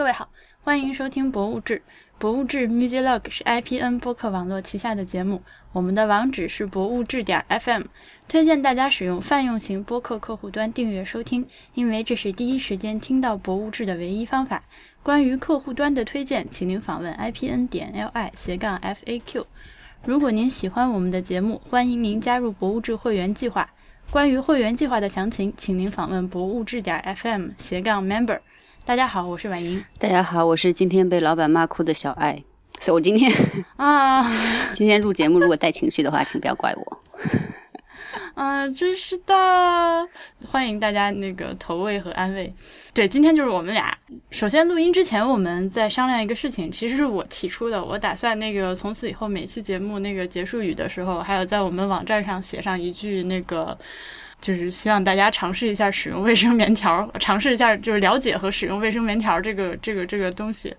各位好，欢迎收听《博物志》。《博物志 Music Log》是 IPN 播客网络旗下的节目，我们的网址是博物志点 FM。推荐大家使用泛用型播客客户端订阅收听，因为这是第一时间听到《博物志》的唯一方法。关于客户端的推荐，请您访问 IPN 点 LI 斜杠 FAQ。如果您喜欢我们的节目，欢迎您加入博物志会员计划。关于会员计划的详情，请您访问博物志点 FM 斜杠 Member。大家好，我是婉莹。大家好，我是今天被老板骂哭的小爱。所以我今天啊，今天录节目如果带情绪的话，请不要怪我。啊，真是的！欢迎大家那个投喂和安慰。对，今天就是我们俩。首先录音之前，我们在商量一个事情，其实是我提出的。我打算那个从此以后每期节目那个结束语的时候，还有在我们网站上写上一句那个。就是希望大家尝试一下使用卫生棉条，尝试一下就是了解和使用卫生棉条这个这个这个东西。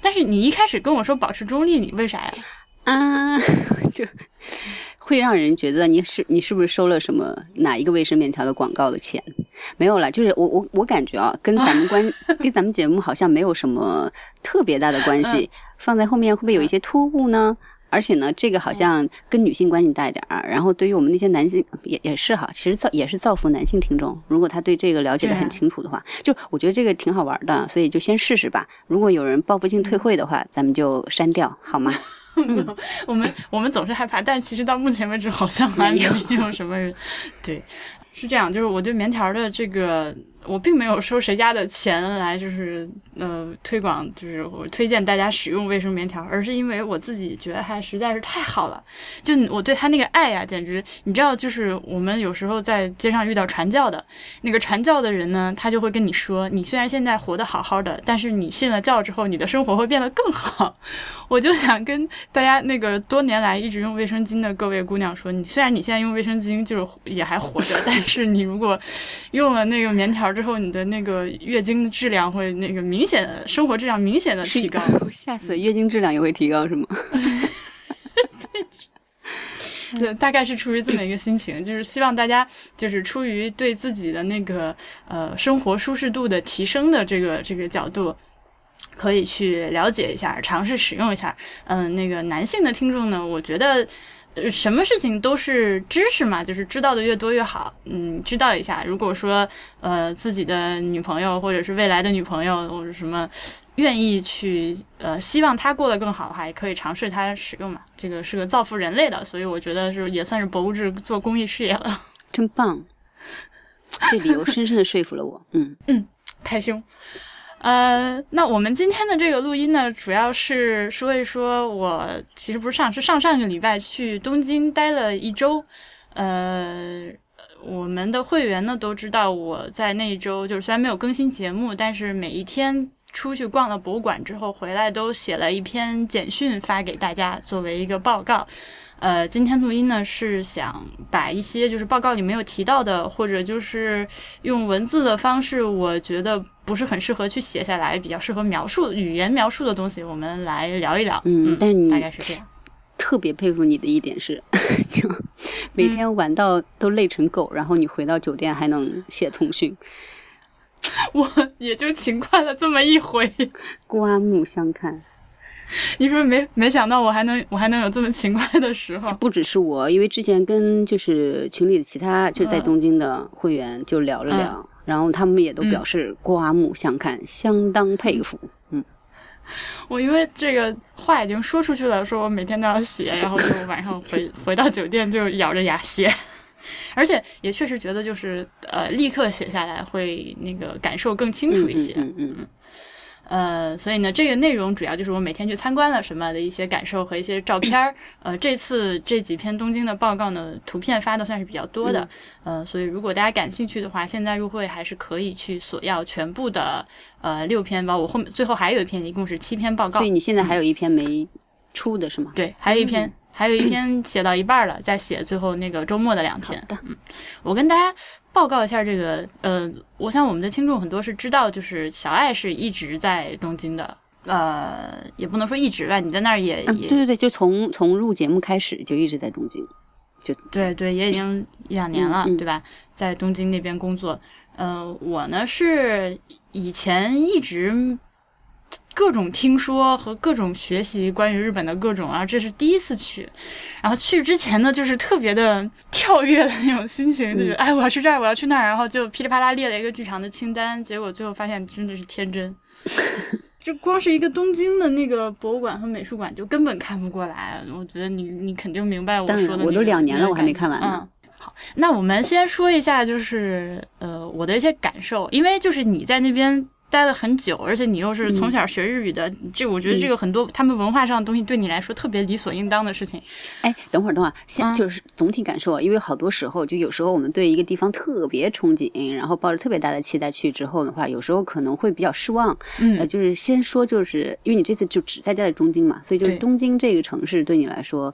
但是你一开始跟我说保持中立，你为啥呀？啊，就会让人觉得你是你是不是收了什么哪一个卫生棉条的广告的钱？没有了，就是我我我感觉啊，跟咱们关 跟咱们节目好像没有什么特别大的关系。放在后面会不会有一些突兀呢？而且呢，这个好像跟女性关系大一点儿。然后对于我们那些男性也也是哈，其实造也是造福男性听众。如果他对这个了解的很清楚的话，就我觉得这个挺好玩的，所以就先试试吧。如果有人报复性退会的话，咱们就删掉好吗？我们我们总是害怕，但其实到目前为止好像还没有什么人。对，是这样，就是我对棉条的这个。我并没有收谁家的钱来，就是呃推广，就是我推荐大家使用卫生棉条，而是因为我自己觉得它实在是太好了。就我对它那个爱呀，简直你知道，就是我们有时候在街上遇到传教的那个传教的人呢，他就会跟你说，你虽然现在活得好好的，但是你信了教之后，你的生活会变得更好。我就想跟大家那个多年来一直用卫生巾的各位姑娘说，你虽然你现在用卫生巾就是也还活着，但是你如果用了那个棉条。之后，你的那个月经的质量会那个明显的生活质量明显的提高。吓死，月经质量也会提高是吗？对，大概是出于这么一个心情，就是希望大家就是出于对自己的那个呃生活舒适度的提升的这个这个角度，可以去了解一下，尝试使用一下。嗯，那个男性的听众呢，我觉得。呃，什么事情都是知识嘛，就是知道的越多越好。嗯，知道一下。如果说呃自己的女朋友或者是未来的女朋友或者什么愿意去呃希望她过得更好的话，也可以尝试它使用嘛。这个是个造福人类的，所以我觉得是也算是博物志做公益事业了。真棒，这理由深深的说服了我。嗯嗯，拍胸。呃，那我们今天的这个录音呢，主要是说一说，我其实不是上，是上上个礼拜去东京待了一周。呃，我们的会员呢都知道，我在那一周就是虽然没有更新节目，但是每一天出去逛了博物馆之后回来，都写了一篇简讯发给大家作为一个报告。呃，今天录音呢是想把一些就是报告里没有提到的，或者就是用文字的方式，我觉得不是很适合去写下来，比较适合描述语言描述的东西，我们来聊一聊。嗯，但是你大概是这样。特别佩服你的一点是，就每天玩到都累成狗，然后你回到酒店还能写通讯，我也就勤快了这么一回，刮目相看。你是不是没没想到我还能我还能有这么勤快的时候？不只是我，因为之前跟就是群里的其他就是在东京的会员就聊了聊，然后他们也都表示刮目相看，相当佩服。嗯，我因为这个话已经说出去了，说我每天都要写，然后就晚上回 回到酒店就咬着牙写，而且也确实觉得就是呃立刻写下来会那个感受更清楚一些。嗯嗯嗯。呃，所以呢，这个内容主要就是我每天去参观了什么的一些感受和一些照片儿。呃，这次这几篇东京的报告呢，图片发的算是比较多的。呃，所以如果大家感兴趣的话，现在入会还是可以去索要全部的呃六篇吧。我后面最后还有一篇，一共是七篇报告。所以你现在还有一篇没出的是吗？对，还有一篇。还有一篇写到一半了，在写最后那个周末的两天。嗯，我跟大家报告一下这个，呃，我想我们的听众很多是知道，就是小爱是一直在东京的，呃，也不能说一直吧，你在那儿也也，对对对，就从从录节目开始就一直在东京，就对对，也已经一两年了，对吧？在东京那边工作，呃，我呢是以前一直。各种听说和各种学习关于日本的各种，然后这是第一次去，然后去之前呢，就是特别的跳跃的那种心情，就是哎，我要去这儿，我要去那儿，然后就噼里啪啦列了一个巨长的清单，结果最后发现真的是天真，就光是一个东京的那个博物馆和美术馆就根本看不过来。我觉得你你肯定明白我说的，我都两年了，我还没看完呢。好，那我们先说一下，就是呃我的一些感受，因为就是你在那边。待了很久，而且你又是从小学日语的，这我觉得这个很多他们文化上的东西对你来说特别理所应当的事情。哎，等会儿，等会儿，先就是总体感受，因为好多时候就有时候我们对一个地方特别憧憬，然后抱着特别大的期待去之后的话，有时候可能会比较失望。嗯，呃，就是先说，就是因为你这次就只在待在东京嘛，所以就是东京这个城市对你来说，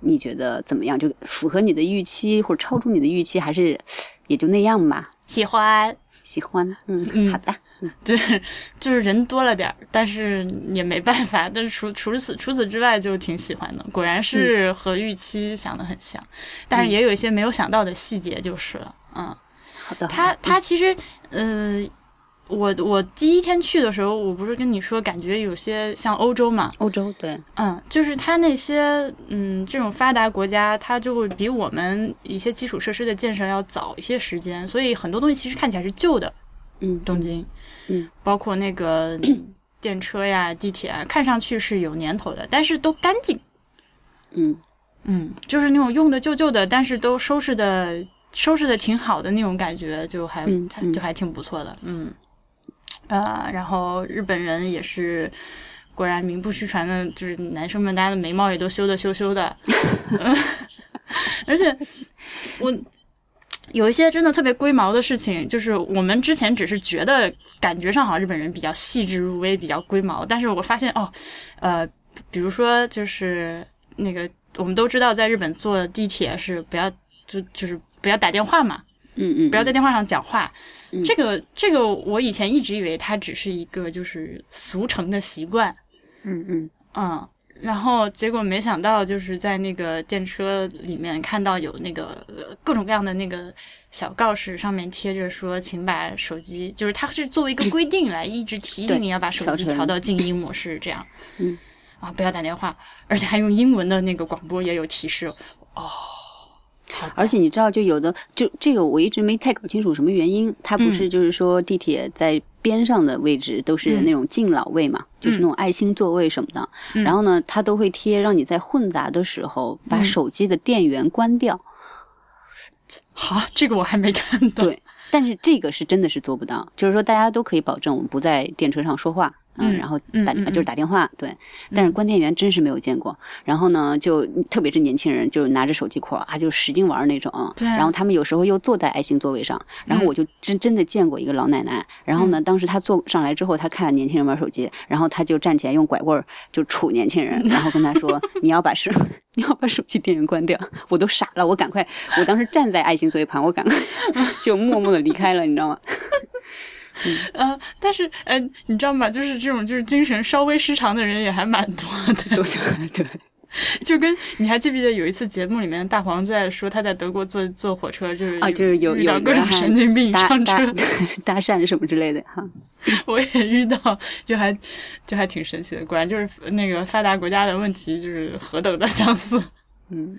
你觉得怎么样？就符合你的预期，或者超出你的预期，还是也就那样吧？喜欢。喜欢，嗯嗯，好的，嗯，就是就是人多了点儿，但是也没办法。但是除除此除此之外，就挺喜欢的。果然是和预期想的很像，但是也有一些没有想到的细节，就是了。嗯，好的。他他其实，嗯。我我第一天去的时候，我不是跟你说，感觉有些像欧洲嘛？欧洲对，嗯，就是它那些嗯这种发达国家，它就会比我们一些基础设施的建设要早一些时间，所以很多东西其实看起来是旧的。嗯，东京，嗯，包括那个电车呀、地铁啊，看上去是有年头的，但是都干净。嗯嗯，就是那种用的旧旧的，但是都收拾的收拾的挺好的那种感觉，就还就还挺不错的。嗯。呃，然后日本人也是，果然名不虚传的，就是男生们大家的眉毛也都修的修修的，而且我有一些真的特别龟毛的事情，就是我们之前只是觉得感觉上好像日本人比较细致入微，比较龟毛，但是我发现哦，呃，比如说就是那个我们都知道，在日本坐地铁是不要就就是不要打电话嘛。嗯嗯，不要在电话上讲话。这个这个，我以前一直以为它只是一个就是俗成的习惯。嗯嗯嗯，然后结果没想到，就是在那个电车里面看到有那个各种各样的那个小告示，上面贴着说，请把手机，就是它是作为一个规定来一直提醒你要把手机调到静音模式，这样。嗯啊，不要打电话，而且还用英文的那个广播也有提示。哦。而且你知道，就有的就这个，我一直没太搞清楚什么原因。它不是就是说地铁在边上的位置都是那种敬老位嘛，就是那种爱心座位什么的。然后呢，它都会贴让你在混杂的时候把手机的电源关掉。好，这个我还没看到。对，但是这个是真的是做不到，就是说大家都可以保证我们不在电车上说话。嗯，然后打就是打电话，对，但是关电源真是没有见过。然后呢，就特别是年轻人，就拿着手机壳啊，就使劲玩那种。对。然后他们有时候又坐在爱心座位上，然后我就真真的见过一个老奶奶。然后呢，当时她坐上来之后，她看年轻人玩手机，然后她就站起来用拐棍儿就杵年轻人，然后跟他说：“你要把手 你要把手机电源关掉。”我都傻了，我赶快，我当时站在爱心座位旁，我赶快 就默默的离开了，你知道吗？嗯，但是，呃，你知道吗？就是这种，就是精神稍微失常的人也还蛮多的。对，就跟你还记不记得有一次节目里面，大黄在说他在德国坐坐火车，就是啊，就是有遇到各种神经病上车 搭讪什么之类的哈。我也遇到，就还就还挺神奇的。果然就是那个发达国家的问题，就是何等的相似。嗯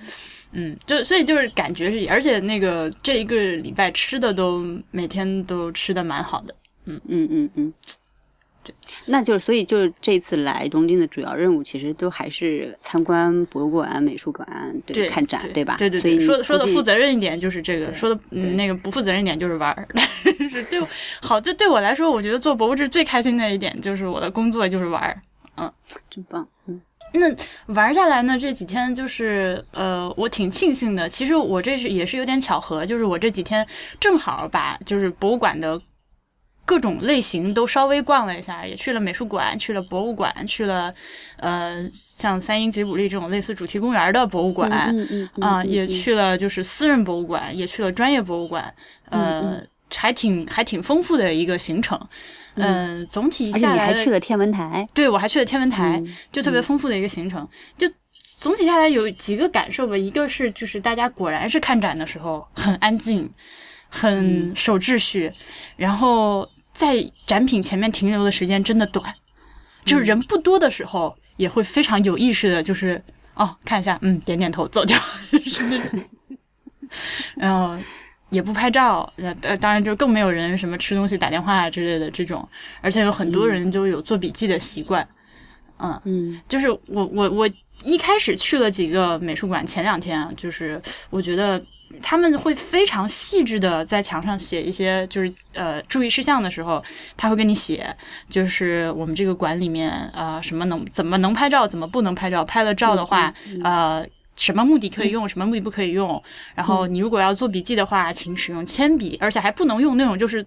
嗯，就所以就是感觉是，而且那个这一个礼拜吃的都每天都吃的蛮好的。嗯嗯嗯嗯，对，那就是所以就是这次来东京的主要任务，其实都还是参观博物馆、美术馆，对，看展，对吧？对对对，说说的负责任一点就是这个，说的那个不负责任一点就是玩儿。是对，好，这对我来说，我觉得做博物志最开心的一点就是我的工作就是玩儿。嗯，真棒。嗯，那玩下来呢，这几天就是呃，我挺庆幸的。其实我这是也是有点巧合，就是我这几天正好把就是博物馆的。各种类型都稍微逛了一下，也去了美术馆，去了博物馆，去了，呃，像三英吉卜力这种类似主题公园的博物馆，啊，也去了就是私人博物馆，也去了专业博物馆，呃，还挺还挺丰富的一个行程，嗯，总体下来还去了天文台，对我还去了天文台，就特别丰富的一个行程，就总体下来有几个感受吧，一个是就是大家果然是看展的时候很安静，很守秩序，然后。在展品前面停留的时间真的短，就是人不多的时候，也会非常有意识的，就是哦看一下，嗯，点点头走掉，是那种。然后也不拍照，呃，当然就更没有人什么吃东西、打电话之类的这种，而且有很多人就有做笔记的习惯。嗯嗯，就是我我我一开始去了几个美术馆，前两天啊，就是我觉得他们会非常细致的在墙上写一些就是呃注意事项的时候，他会跟你写，就是我们这个馆里面呃什么能怎么能拍照，怎么不能拍照，拍了照的话，呃什么目的可以用，什么目的不可以用，然后你如果要做笔记的话，请使用铅笔，而且还不能用那种就是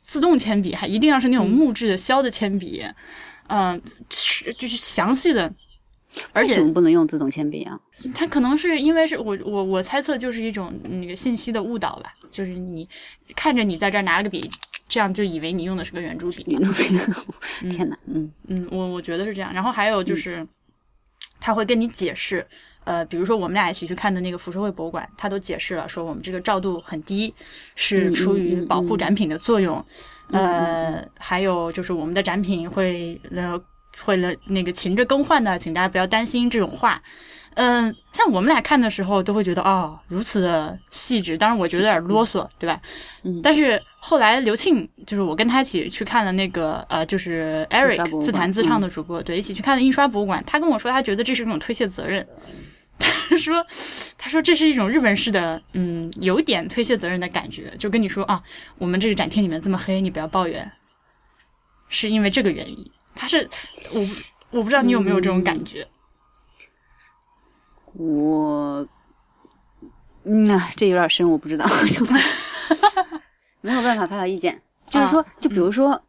自动铅笔，还一定要是那种木质的削的铅笔。嗯，是就是详细的，而且为什么不能用自动铅笔啊？它可能是因为是我我我猜测就是一种那个信息的误导吧，就是你看着你在这儿拿了个笔，这样就以为你用的是个圆珠笔。圆珠笔，天哪，嗯嗯，我我觉得是这样。然后还有就是，他会跟你解释，呃，比如说我们俩一起去看的那个浮世绘博物馆，他都解释了，说我们这个照度很低，是出于保护展品的作用。呃，还有就是我们的展品会呃会了那个勤着更换的，请大家不要担心这种话。嗯，像我们俩看的时候都会觉得哦，如此的细致。当然，我觉得有点啰嗦，对吧？嗯但是后来刘庆，就是我跟他一起去看了那个呃，就是 Eric 自弹自唱的主播，对，一起去看了印刷博物馆。他跟我说，他觉得这是一种推卸责任。他说：“他说这是一种日本式的，嗯，有点推卸责任的感觉，就跟你说啊，我们这个展厅里面这么黑，你不要抱怨，是因为这个原因。他是我我不知道你有没有这种感觉，我，嗯啊，这有点深，我不知道，就没有办法发表意见。就是说，就比如说，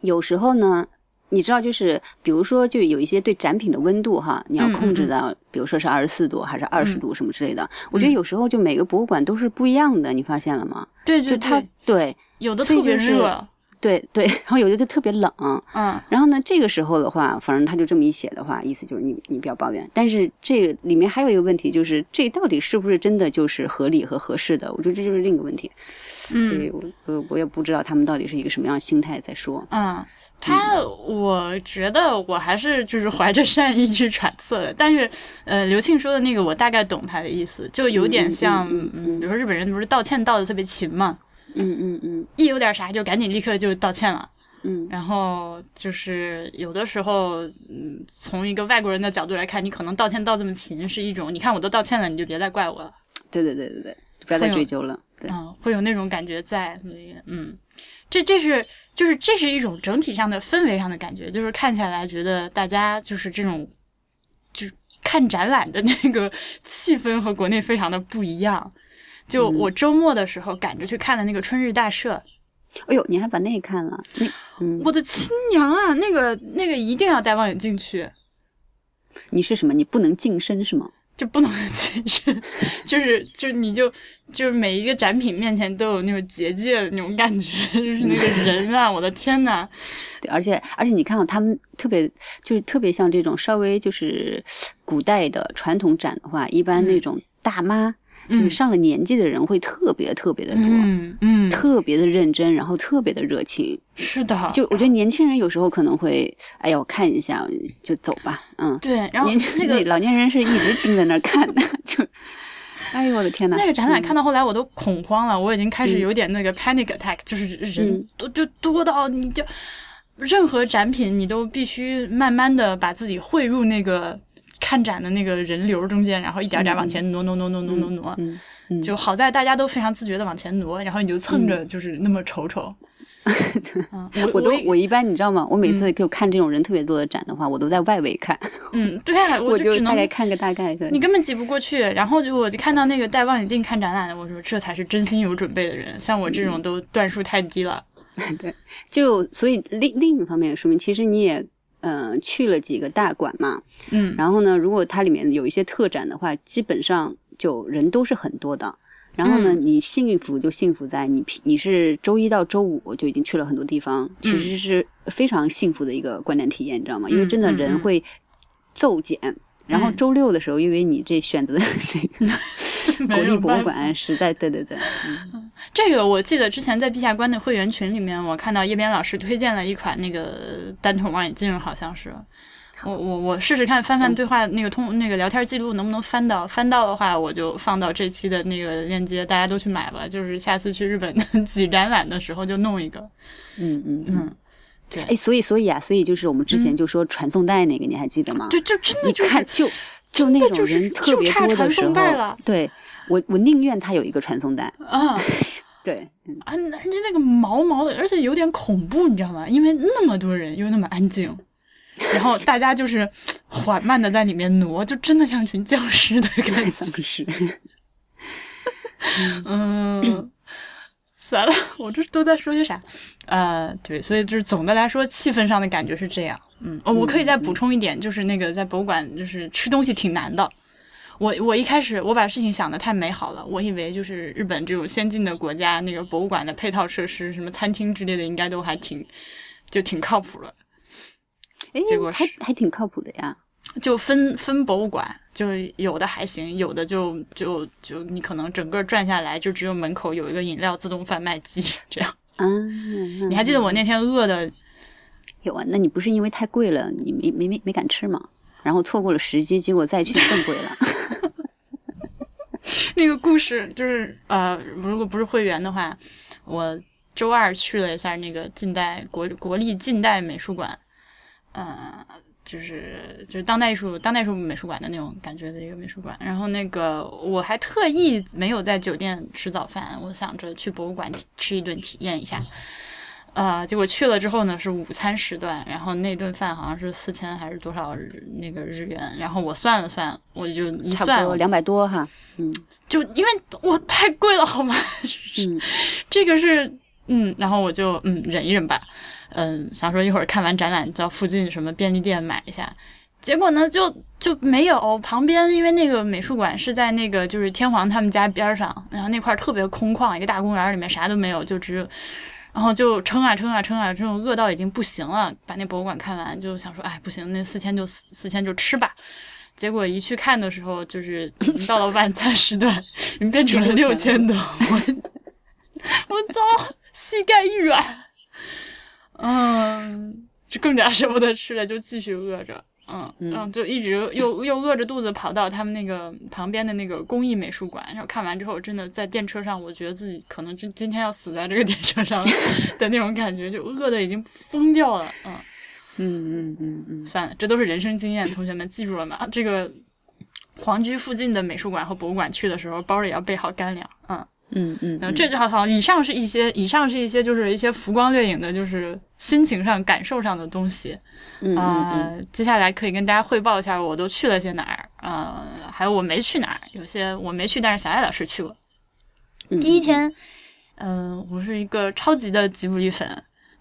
有时候呢，你知道，就是比如说，就有一些对展品的温度哈，你要控制到，比如说是二十四度还是二十度什么之类的。我觉得有时候就每个博物馆都是不一样的，你发现了吗？对对就它对，对有的特别热，对对，然后有的就特别冷，嗯然后呢，这个时候的话，反正他就这么一写的话，意思就是你你不要抱怨。但是这个里面还有一个问题，就是这到底是不是真的就是合理和合适的？我觉得这就是另一个问题。所嗯以我我我也不知道他们到底是一个什么样的心态在说。嗯。他，我觉得我还是就是怀着善意去揣测的，但是，呃，刘庆说的那个我大概懂他的意思，就有点像，嗯嗯嗯，比如说日本人不是道歉道的特别勤嘛，嗯嗯嗯。一有点啥就赶紧立刻就道歉了，嗯。然后就是有的时候，嗯，从一个外国人的角度来看，你可能道歉道这么勤是一种，你看我都道歉了，你就别再怪我了，对对对对对，不要再追究了。对，嗯，会有那种感觉在，所以嗯，这这是就是这是一种整体上的氛围上的感觉，就是看起来觉得大家就是这种，就是看展览的那个气氛和国内非常的不一样。就我周末的时候赶着去看了那个春日大社，哎呦，你还把那个看了？那嗯，我的亲娘啊，那个那个一定要戴望远镜去。你是什么？你不能近身是吗？就不能近身，就是就是你就就是每一个展品面前都有那种结界的那种感觉，就是那个人啊，我的天呐！对，而且而且你看到他们特别就是特别像这种稍微就是古代的传统展的话，一般那种大妈、就是上了年纪的人会特别特别的多，嗯嗯，特别的认真，然后特别的热情。是的，就我觉得。年轻人有时候可能会，哎呀，我看一下就走吧，嗯。对，然后年轻那个老年人是一直盯在那儿看的，就，哎呦我的天呐，那个展览看到后来我都恐慌了，我已经开始有点那个 panic attack，就是人嗯。都就多到你就任何展品你都必须慢慢的把自己汇入那个看展的那个人流中间，然后一点点往前挪挪挪挪挪挪挪，就好在大家都非常自觉的往前挪，然后你就蹭着就是那么瞅瞅。嗯，我我都我我一般你知道吗？我每次就看这种人特别多的展的话，我都在外围看，嗯，对啊，我就只能大概看个大概的。你根本挤不过去，然后就我就看到那个戴望远镜看展览的，我说这才是真心有准备的人，像我这种都段数太低了。对，就所以另另一方面也说明，其实你也嗯、呃去了几个大馆嘛，嗯然后呢，如果它里面有一些特展的话，基本上就人都是很多的。然后呢，嗯你幸福就幸福在你平你是周一到周五就已经去了很多地方，其嗯实是非常幸福的一个观展体验，你知道吗？因为真的人会骤减。然后嗯周六的时候，因为你这选择的 这个 国立博物馆实在，对对对，嗯 这个我记得之前在陛下观的会员群里面，我看到叶边老师推荐了一款那个单筒望远镜，好像是。我我我试试看翻翻对话那个通那个聊天记录能不能翻到，翻到的话我就放到这期的那个链接，大家都去买吧。就是下次去日本 挤展览的时候就弄一个。嗯嗯嗯，对。哎，所以所以啊，所以就是我们之前就说传送带那个，你还记得吗？就就真的你看就就那种人特别多的时候，对我我宁愿他有一个传送带啊。对，啊，人家那个毛毛的，而且有点恐怖，你知道吗？因为那么多人又那么安静。然后大家就是缓慢的在里面挪，就真的像群僵尸的感觉。是，嗯，算了，我这都在说些啥？呃，对，所以就是总的来说，气氛上的感觉是这样。嗯，哦，我可以再补充一点，就是那个在博物馆，就是吃东西挺难的。我我一开始我把事情想的太美好了，我以为就是日本这种先进的国家，那个博物馆的配套设施，什么餐厅之类的，应该都还挺就挺靠谱了。结果还还挺靠谱的呀，就分分博物馆，就有的还行，有的就就就你可能整个转下来，就只有门口有一个饮料自动贩卖机这样。嗯，你还记得我那天饿的？有啊，那你不是因为太贵了，你没没没没敢吃吗？然后错过了时机，结果再去更贵了。那个故事就是呃，如果不是会员的话，我周二去了一下那个近代国国立近代美术馆。嗯，就是就是当代艺术当代艺术美术馆的那种感觉的一个美术馆。然后那个我还特意没有在酒店吃早饭，我想着去博物馆吃一顿体验一下。呃，结果去了之后呢，是午餐时段，然后那顿饭好像是四千还是多少那个日元。然后我算了算，我就一算两百多哈，嗯，就因为我太贵了好吗？嗯，这个是嗯，然后我就嗯忍一忍吧。嗯，想说一会儿看完展览，到附近什么便利店买一下，结果呢，就就没有。旁边因为那个美术馆是在那个就是天皇他们家边上，然后那块特别空旷，一个大公园里面啥都没有，就只有，然后就撑啊撑啊撑啊，这种饿到已经不行了。把那博物馆看完，就想说，哎，不行，那四千就四千就吃吧。结果一去看的时候，就是到了晚餐时段，已经变成了六千多，我我操，膝盖一软。嗯，就更加舍不得吃了，就继续饿着。嗯嗯，就一直又又饿着肚子跑到他们那个旁边的那个工艺美术馆，然后看完之后，真的在电车上，我觉得自己可能就今天要死在这个电车上 的那种感觉，就饿的已经疯掉了。嗯嗯嗯嗯嗯，算了，这都是人生经验，同学们记住了吗？这个皇居附近的美术馆和博物馆去的时候，包里要备好干粮。嗯。嗯嗯，这就好好。以上是一些，以上是一些，就是一些浮光掠影的，就是心情上、感受上的东西。嗯，接下来可以跟大家汇报一下，我都去了些哪儿啊？还有我没去哪儿，有些我没去，但是小艾老师去过。第一天，嗯，我是一个超级的吉卜力粉，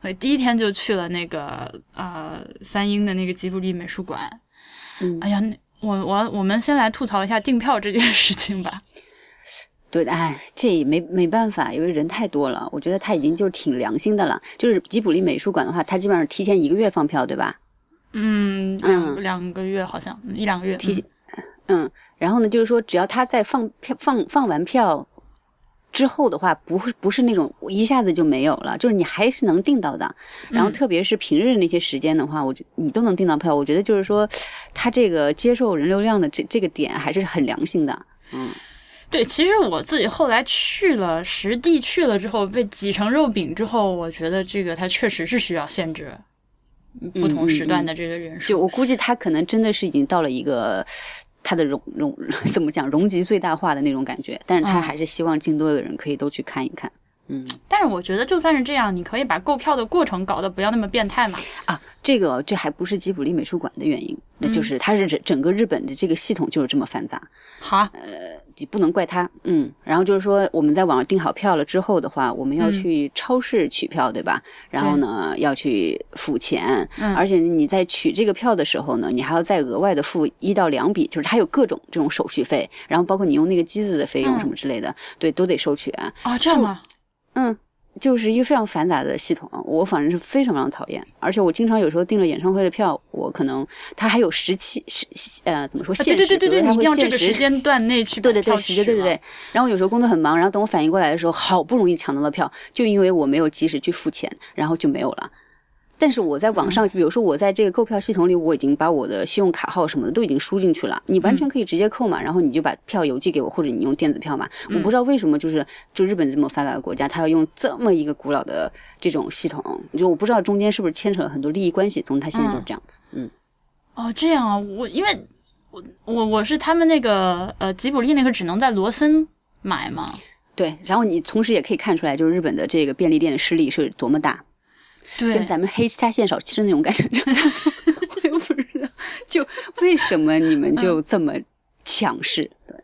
所以第一天就去了那个呃三英的那个吉卜力美术馆。嗯，哎呀，我我我们先来吐槽一下订票这件事情吧。对，哎，这也没没办法，因为人太多了。我觉得他已经就挺良心的了。就是吉卜力美术馆的话，他基本上提前一个月放票，对吧？嗯嗯，两个月好像一两个月提。嗯，然后呢，就是说，只要他在放票放放完票之后的话，不会不是那种一下子就没有了，就是你还是能订到的。然后特别是平日那些时间的话，我觉你都能订到票。我觉得就是说，他这个接受人流量的这这个点还是很良心的。嗯。对，其实我自己后来去了实地去了之后，被挤成肉饼之后，我觉得这个它确实是需要限制不同时段的这个人数。就我估计，他可能真的是已经到了一个他的容容 怎么讲，容积最大化的那种感觉。但是他还是希望更多的人可以都去看一看。嗯，但是我觉得就算是这样，你可以把购票的过程搞得不要那么变态嘛。啊，这个这还不是吉卜力美术馆的原因，那就是它是整整个日本的这个系统就是这么繁杂。好，呃。你不能怪他，嗯，然后就是说我们在网上订好票了之后的话，我们要去超市取票，对吧？然后呢，要去付钱，嗯而且你在取这个票的时候呢，你还要再额外的付一到两笔，就是它有各种这种手续费，然后包括你用那个机子的费用什么之类的，对，都得收取啊。这样吗？嗯，就是一个非常繁杂的系统，我反正是非常非常讨厌。而且我经常有时候订了演唱会的票，我可能它还有时期时呃怎么说限时，对对对对，比如它你一定要这个时间段内去把对对对，票时间对对对。然后有时候工作很忙，然后等我反应过来的时候，好不容易抢到了票，就因为我没有及时去付钱，然后就没有了。但是我在网嗯上，比如说我在这个购票系统里，我已经把我的信用卡号什么的都已经输进去了，你嗯完全可以直接扣嘛，然后你就把票邮寄给我，或者你用电子票嘛。嗯我不知道为什么，就是就日本这么发达的国家，它要用这么一个古老的这种系统，就我不知道中间是不是牵扯了很多利益关系。总之，它现在就是这样子。嗯哦，这样啊，我因为我我我是他们那个呃吉卜力那个只能在罗森买嘛，对，然后你同时也可以看出来，就是日本的这个便利店的势力是多么大。对跟咱们黑纱线少吃那种感觉差不多。我也不知道，就为什么你们就这么强势？对，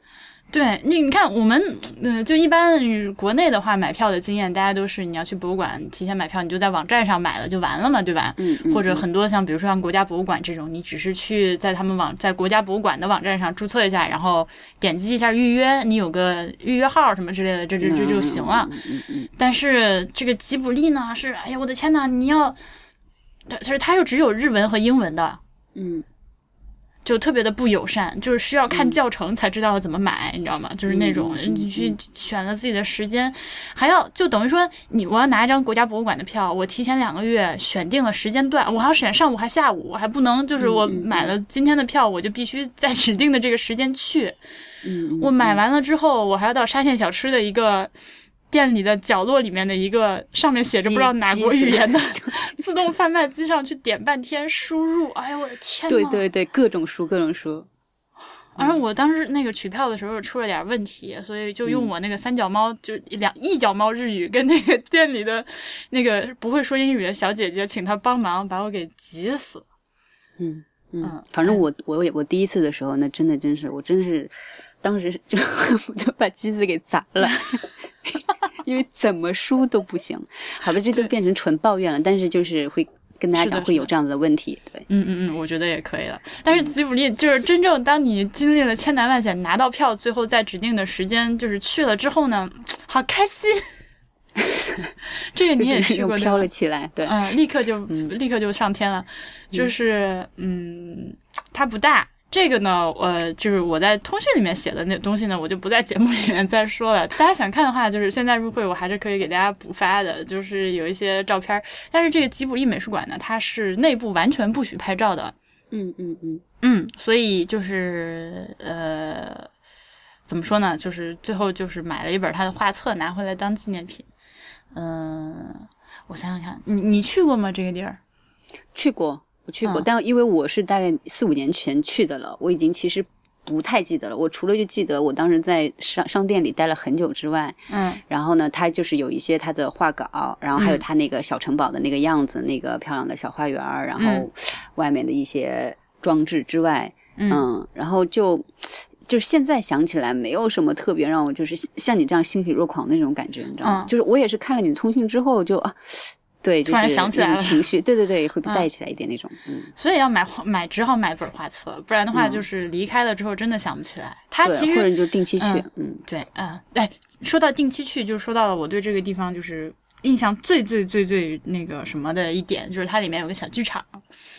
对，你你看，我们呃，就一般国内的话，买票的经验，大家都是你要去博物馆提前买票，你就在网站上买了就完了嘛，对吧？嗯嗯或者很多像比如说像国家博物馆这种，你只是去在他们网在国家博物馆的网站上注册一下，然后点击一下预约，你有个预约号什么之类的，这这这就行了。嗯嗯嗯但是这个吉卜力呢，是哎呀，我的天呐，你要，但是它又只有日文和英文的，嗯就特别的不友善，就是需要看教程才知道怎么买，你知道吗？就是那种你去选了自己的时间，还要就等于说你我要拿一张国家博物馆的票，我提前两个月选定了时间段，我还要选上午还下午，我还不能就是我买了今天的票，我就必须在指定的这个时间去。嗯，我买完了之后，我还要到沙县小吃的一个。店里的角落里面的一个上面写着不知道哪国语言的 自动贩卖机上去点半天输入，哎呦我的天呐！对对对，各种输各种输。而我当时那个取票的时候出了点问题，所以就用我那个三脚猫，就两一脚猫日语跟那个店里的那个不会说英语的小姐姐，请她帮忙把我给急死。嗯嗯嗯，反正我我也我第一次的时候，那真的真是我真是当时就恨不得把机子给砸了。因为怎么输都不行，好吧，这都变成纯抱怨了。但是就是会跟大家讲会有这样子的问题，对，嗯嗯嗯，我觉得也可以了。但是吉卜力就是真正当你经历了千难万险拿到票，最后在指定的时间就是去了之后呢，好开心。这个你也试又过飘了起来，对，嗯，立刻就、立刻就上天了。就是嗯，它不大。这个呢，呃，就是我在通讯里面写的那东西呢，我就不在节目里面再说了。大家想看的话，就是现在入会，我还是可以给大家补发的，就是有一些照片。但是这个吉卜力美术馆呢，它是内部完全不许拍照的。嗯嗯嗯，嗯，所以就是呃，怎么说呢？就是最后就是买了一本他的画册拿回来当纪念品。嗯、我想想看，你你去过吗？这个地儿？去过，我去过，嗯但因为我是大概四五年前去的了，我已经其实不太记得了。我除了就记得我当时在商商店里待了很久之外，嗯然后呢，他就是有一些他的画稿，然后还有他那个小城堡的那个样子，那个漂亮的小花园儿，然后嗯外面的一些装置之外，嗯嗯，然后就。就是现在想起来，没有什么特别让我就是像你这样欣喜若狂的那种感觉，你知道吗？嗯就是我也是看了你的通讯之后就啊，对，突然想起来了情绪，对对对，会带起来一点那种，嗯，所以要买画买，只好买本画册，不然的话就是离开了之后真的想不起来。他，其实或者你就定期去，嗯嗯对，嗯，哎，说到定期去，就说到了我对这个地方就是印象最最最最那个什么的一点，就是它里面有个小剧场。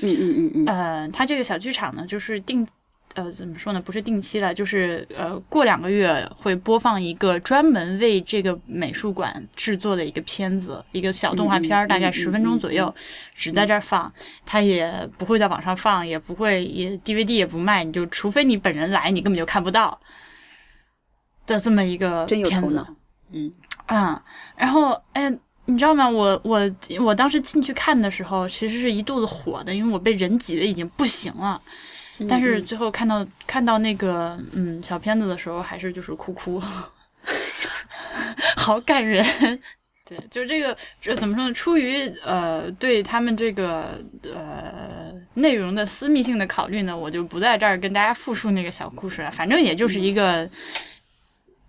嗯嗯嗯嗯，呃，它这个小剧场呢，就是定。呃，怎么说呢？不是定期的，就是呃，过两个月会播放一个专门为这个美术馆制作的一个片子，一个小动画片，嗯嗯大概嗯十分钟左右，只在这儿放，它也不会在网上放，也不会也 DVD 也不卖，你就除非你本人来，你根本就看不到的这么一个片子。嗯啊、然后哎，你知道吗？我我我当时进去看的时候，其实是一肚子火的，因为我被人挤的已经不行了。但是最后看到看到那个嗯小片子的时候，还是就是哭哭，好感人。对，就是这个这怎么说呢？出于呃对他们这个呃内容的私密性的考虑呢，我就不在这儿跟大家复述那个小故事了。反正也就是一个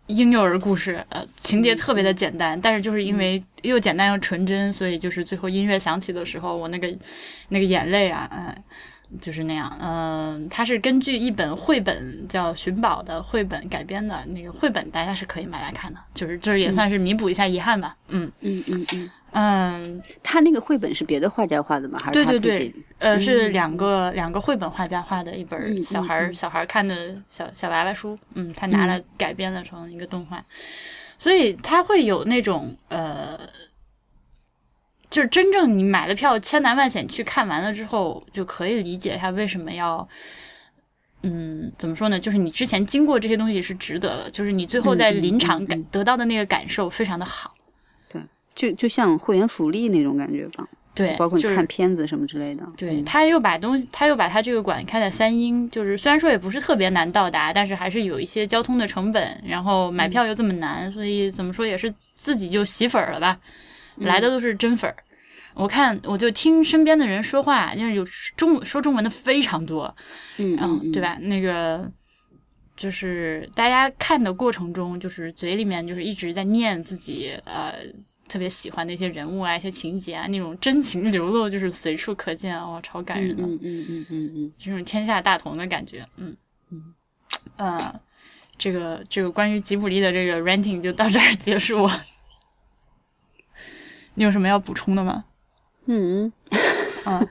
婴幼儿故事，呃，情节特别的简单，但是就是因为又简单又纯真，所以就是最后音乐响起的时候，我那个那个眼泪啊，哎，就是那样。嗯、它是根据一本绘本叫《寻宝》的绘本改编的，那个绘本大家是可以买来看的，就是就是也算是弥补一下遗憾吧。嗯嗯嗯嗯，嗯，他那个绘本是别的画家画的吗？还是对对他自己？对，呃，是两个两个绘本画家画的一本嗯小孩儿、小孩看的小小娃娃书，嗯，他拿来改编了成一个动画，所以他会有那种呃，就是真正你买了票千难万险去看完了之后，就可以理解他为什么要。嗯，怎么说呢？就是你之前经过这些东西是值得的，就是你最后在临场感、嗯嗯得到的那个感受非常的好。对就就像会员福利那种感觉吧，对，包括你就看片子什么之类的。对，嗯他又把东西，他又把他这个馆开在三英，就是虽然说也不是特别难到达，但是还是有一些交通的成本，然后买票又这么难，所以怎么说也是自己就洗粉儿了吧，来的都是真粉儿。我看我就听身边的人说话，因为有中说中文的非常多，嗯对？吧？那个就是大家看的过程中，就是嘴里面就是一直在念自己呃特别喜欢的一些人物啊、一些情节啊，那种真情流露就是随处可见啊，哇，超感人的。嗯嗯嗯嗯嗯嗯这种天下大同的感觉，嗯嗯，呃，这个这个关于吉卜力的这个 ranting 就到这儿结束。你有什么要补充的吗？嗯嗯，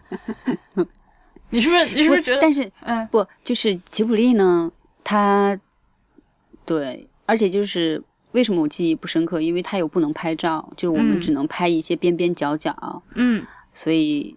你是不是你是不是觉得？但是嗯不，就是吉卜力呢，他对，而且就是为什么我记忆不深刻？因为他有不能拍照，就是我们嗯只能拍一些边边角角，嗯，所以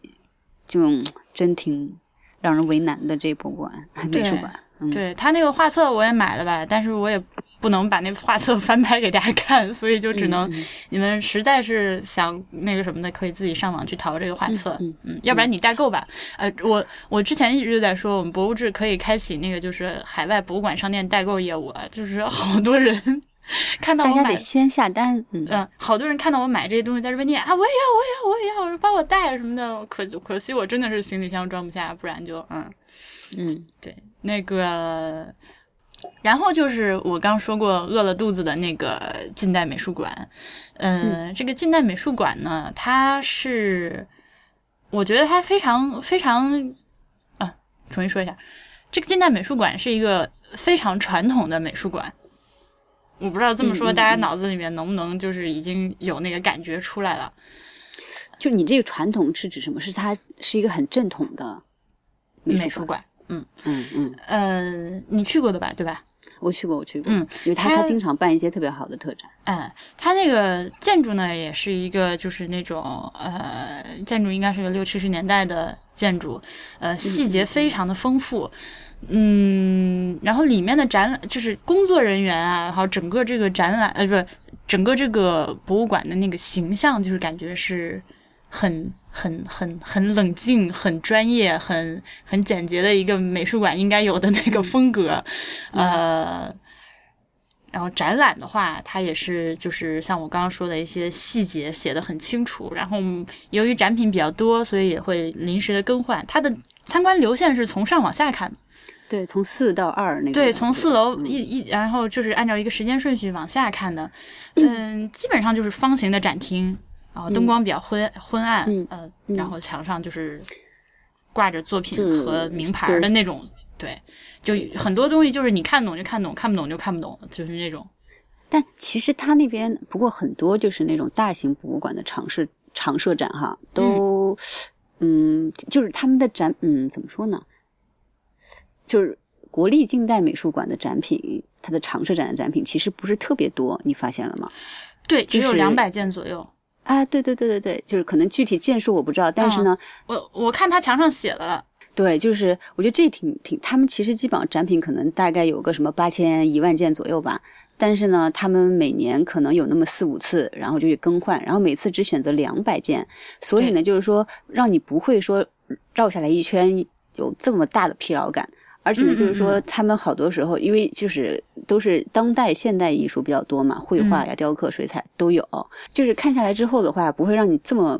这种真挺让人为难的这博物馆美术馆。嗯，对他那个画册我也买了吧，但是我也不能把那画册翻拍给大家看，所以就只能、嗯你们实在是想那个什么的，可以自己上网去淘这个画册。嗯嗯，要不然你代购吧。呃，我我之前一直就在说，我们博物志可以开启那个就是海外博物馆商店代购业务啊，就是好多人 看到大家得，先下单。嗯嗯，好多人看到我买这些东西在这边念啊，我也要，我也要，我也要，我说帮我带什么的。可可惜我真的是行李箱装不下，不然就嗯。嗯对，那个，然后就是我刚说过饿了肚子的那个近代美术馆，嗯、这个近代美术馆呢，它是，我觉得它非常非常，啊，重新说一下，这个近代美术馆是一个非常传统的美术馆。我不知道这么说，大家嗯脑子里面能不能就是已经有那个感觉出来了？就你这个传统是指什么？是它是一个很正统的美术馆。嗯嗯，呃，你去过的吧？对吧？我去过，我去过。嗯，因为他他经常办一些特别好的特展。嗯，他那个建筑呢，也是一个就是那种呃，建筑应该是个六七十年代的建筑，呃，细节非常的丰富。嗯，然后里面的展览就是工作人员啊，还有整个这个展览呃，不是整个这个博物馆的那个形象，就是感觉是很很很很冷静、很专业、很很简洁的一个美术馆应该有的那个风格，呃。然后展览的话，它也是就是像我刚刚说的一些细节写的很清楚。然后由于展品比较多，所以也会临时的更换。它的参观流线是从上往下看的，对，从四到二那个。对，从四楼一一，然后就是按照一个时间顺序往下看的。嗯，基本上就是方形的展厅，然后灯光比较昏昏暗，嗯然后墙上就是挂着作品和名牌的那种。对，就很多东西就是你看懂就看懂，看不懂就看不懂，就是那种。但其实他那边不过很多就是那种大型博物馆的常设常设展哈，都嗯就是他们的展嗯怎么说呢？就是国立近代美术馆的展品，它的常设展的展品其实不是特别多，你发现了吗？对，只就是有两百件左右。啊，对对对对对，就是可能具体件数我不知道，但是呢，我我看他墙上写的了，对，就是我觉得这挺挺，他们其实基本上展品可能大概有个什么八千一万件左右吧，但是呢，他们每年可能有那么四五次，然后就去更换，然后每次只选择两百件，所以呢，就是说让你不会说绕下来一圈有这么大的疲劳感。而且呢，就是说，他们好多时候，因为就是都是当代现代艺术比较多嘛，绘画呀、雕刻、水彩都有，就是看下来之后的话，不会让你这么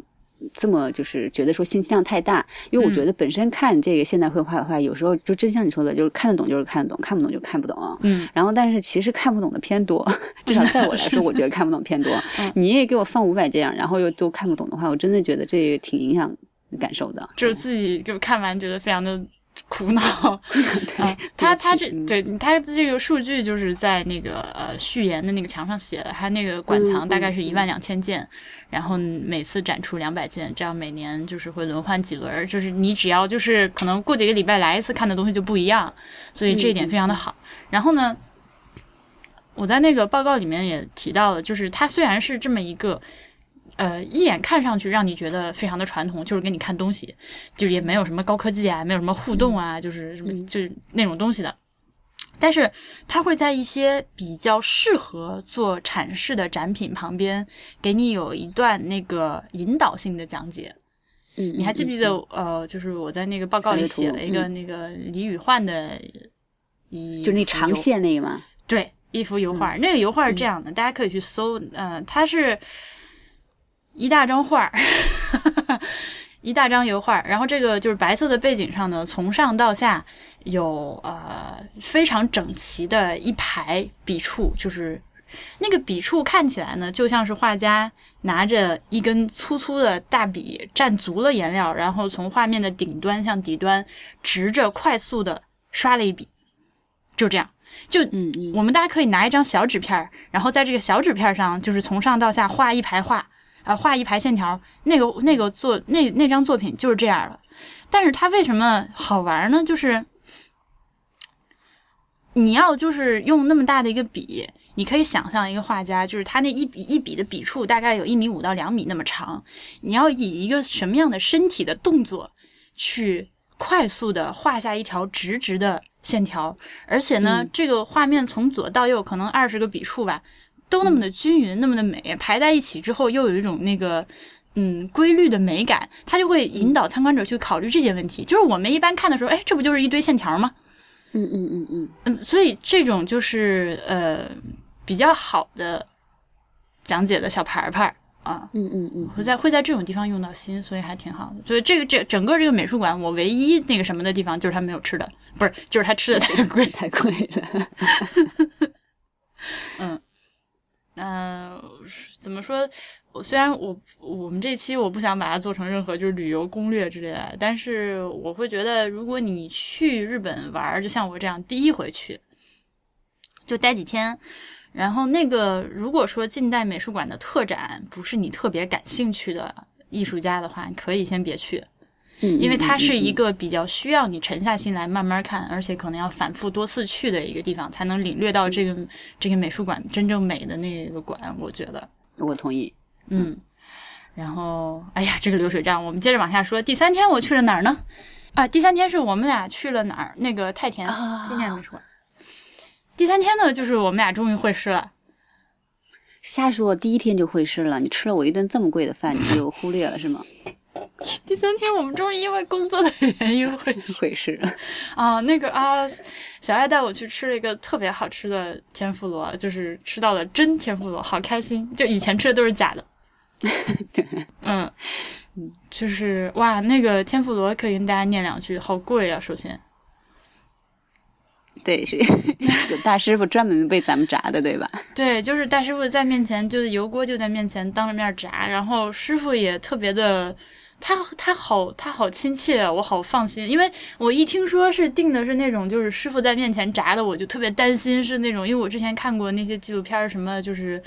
这么就是觉得说信息量太大，因为我觉得本身看这个现代绘画的话，有时候就真像你说的，就是看得懂就是看得懂，看不懂就看不懂。嗯，然后但是其实看不懂的偏多，至少在我来说，我觉得看不懂偏多。嗯。你也给我放五百这样，然后又都看不懂的话，我真的觉得这个挺影响感受的，就是自己就看完觉得非常的苦恼。对，他他这嗯对他这个数据就是在那个呃序言的那个墙上写的，他那个馆藏大概是一万两千件，然后每次展出两百件，这样每年就是会轮换几轮，就是你只要就是可能过几个礼拜来一次看的东西就不一样，所以这一点非常的好。然后呢，我在那个报告里面也提到了，就是它虽然是这么一个。呃，一眼看上去让你觉得非常的传统，就是给你看东西，就是也没有什么高科技啊，没有什么互动啊，就是什么就是那种东西的。但是它会在一些比较适合做阐释的展品旁边，给你有一段那个引导性的讲解。嗯，你还记不记得？呃，就是我在那个报告里写了一个嗯那个李宇焕的一就那长线那个吗？对，一幅油嗯画，那个油画是这样的，大家可以去搜，呃，它是一大张画儿，一大张油画儿，然后这个就是白色的背景上呢，从上到下有呃非常整齐的一排笔触，就是那个笔触看起来呢，就像是画家拿着一根粗粗的大笔蘸足了颜料，然后从画面的顶端向底端直着快速的刷了一笔，就这样。就嗯嗯，我们大家可以拿一张小纸片儿，然后在这个小纸片上，就是从上到下画一排画，啊、画一排线条。那个那个作那那张作品就是这样的。但是它为什么好玩呢？就是你要就是用那么大的一个笔，你可以想象一个画家，就是他那一笔一笔的笔触大概有一米五到两米那么长，你要以一个什么样的身体的动作去快速的画下一条直直的线条，而且呢，这个画面从左到右可能二十个笔触吧，都那么的均匀，那么的美，排在一起之后又有一种那个。嗯，规律的美感，它就会引导参观者去考虑这些问题。就是我们一般看的时候，哎，这不就是一堆线条吗？嗯嗯嗯嗯，嗯，所以这种就是呃比较好的讲解的小牌牌啊，嗯嗯嗯，会在会在这种地方用到心，所以还挺好的。所以这个这整个这个美术馆，我唯一那个什么的地方就是他没有吃的，不是就是他吃的 太贵。太贵了。嗯、嗯怎么说？我虽然我我们这期我不想把它做成任何就是旅游攻略之类的，但是我会觉得，如果你去日本玩，就像我这样第一回去，就待几天。然后那个，如果说近代美术馆的特展不是你特别感兴趣的艺术家的话，你可以先别去，嗯，因为它是一个个比较需要你沉下心来慢慢看，而且可能要反复多次去的一个地方，才能领略到这个这个美术馆真正美的那个馆。我觉得，我同意。嗯，然后，哎呀，这个流水账，我们接着往下说。第三天我去了哪儿呢？啊，第三天是我们俩去了哪儿？那个太田啊纪念美术馆。第三天呢，就是我们俩终于会师了。瞎说，第一天就会师了。你吃了我一顿这么贵的饭，你就忽略了是吗？第三天我们终于因为工作的原因会会师了。啊，那个啊，小爱带我去吃了一个特别好吃的天妇罗，就是吃到了真天妇罗，好开心！就以前吃的都是假的。嗯，就是哇，那个天妇罗可以跟大家念两句，好贵啊！首先，对，是有大师傅专门为咱们炸的，对吧？对，就是大师傅在面前，就是油锅就在面前当着面炸，然后师傅也特别的，他他好他好亲切啊，我好放心，因为我一听说是订的是那种就是师傅在面前炸的，我就特别担心是那种，因为我之前看过那些纪录片，什么就是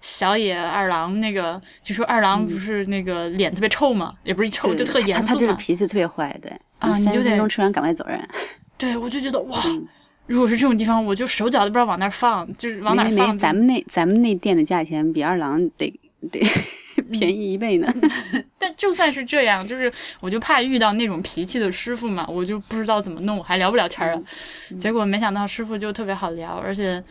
小野二郎那个，就说二郎不是那个脸特别臭嘛，也不是臭，就特严他他肃嘛，就是脾气特别坏，对啊你就得分钟吃完赶快走人。对我就觉得哇。嗯如果是这种地方，我就手脚都不知道往哪儿放，就是往哪儿没放。没咱们那咱们那店的价钱比二郎得得便宜一倍呢。但就算是这样，就是我就怕遇到那种脾气的师傅嘛，我就不知道怎么弄，我还聊不聊天儿了。结果没想到师傅就特别好聊，而且，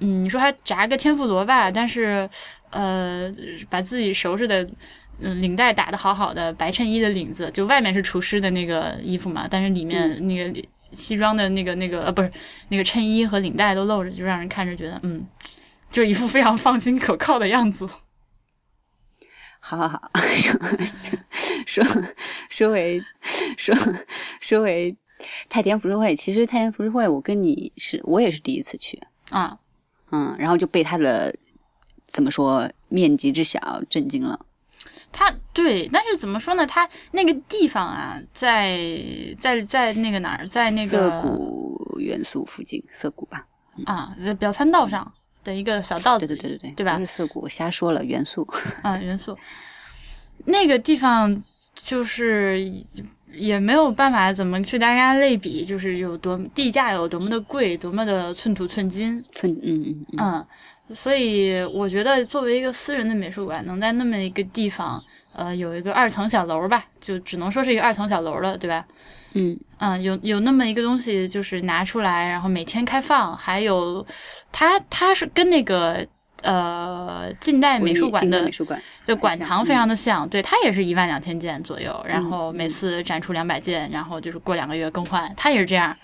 嗯，你说还炸个天妇罗吧，但是，呃，把自己收拾的。嗯，领带打的好好的，白衬衣的领子，就外面是厨师的那个衣服嘛，但是里面那个西装的那个那个呃不是那个衬衣和领带都露着，就让人看着觉得嗯，就一副非常放心可靠的样子。好好好，说说回说说回太田浮世绘，其实太田浮世绘我跟你是我也是第一次去，啊，嗯，然后就被它的怎么说面积之小震惊了。它对，但是怎么说呢？它那个地方啊，在在在那个哪儿，在那个涩谷元素附近，涩谷吧？啊，在表参道上的一个小道子，对对对对对，对吧不是涩谷，我瞎说了，元素。啊，元素那个地方就是也没有办法怎么去大家类比，就是有多地价有多么的贵，多么的寸土寸金，寸嗯嗯嗯，嗯，所以我觉得作为一个私人的美术馆，能在那么一个地方，呃，有一个二层小楼吧，就只能说是一个二层小楼了，对吧？嗯。嗯，有有那么一个东西，就是拿出来，然后每天开放，还有它它是跟那个呃近代美术馆的美术馆，的馆藏非常的像，对，它也是一万两千件左右，然嗯后每次展出两百件，然后就是过两个月更换，它也是这样，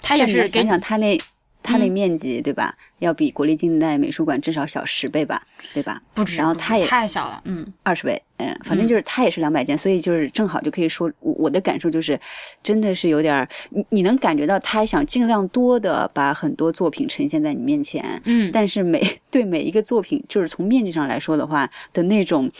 它也是给你想它那它那嗯面积对吧？要比国立近代美术馆至少小十倍吧，对吧？不止，然后它也太小了，嗯二十倍，嗯，反正就是它也是两百件，所以就是正好就可以说，我我的感受就是，真的是有点，你你能感觉到他想尽量多的把很多作品呈现在你面前，嗯，但是每 对每一个作品，就是从面积上来说的话的那种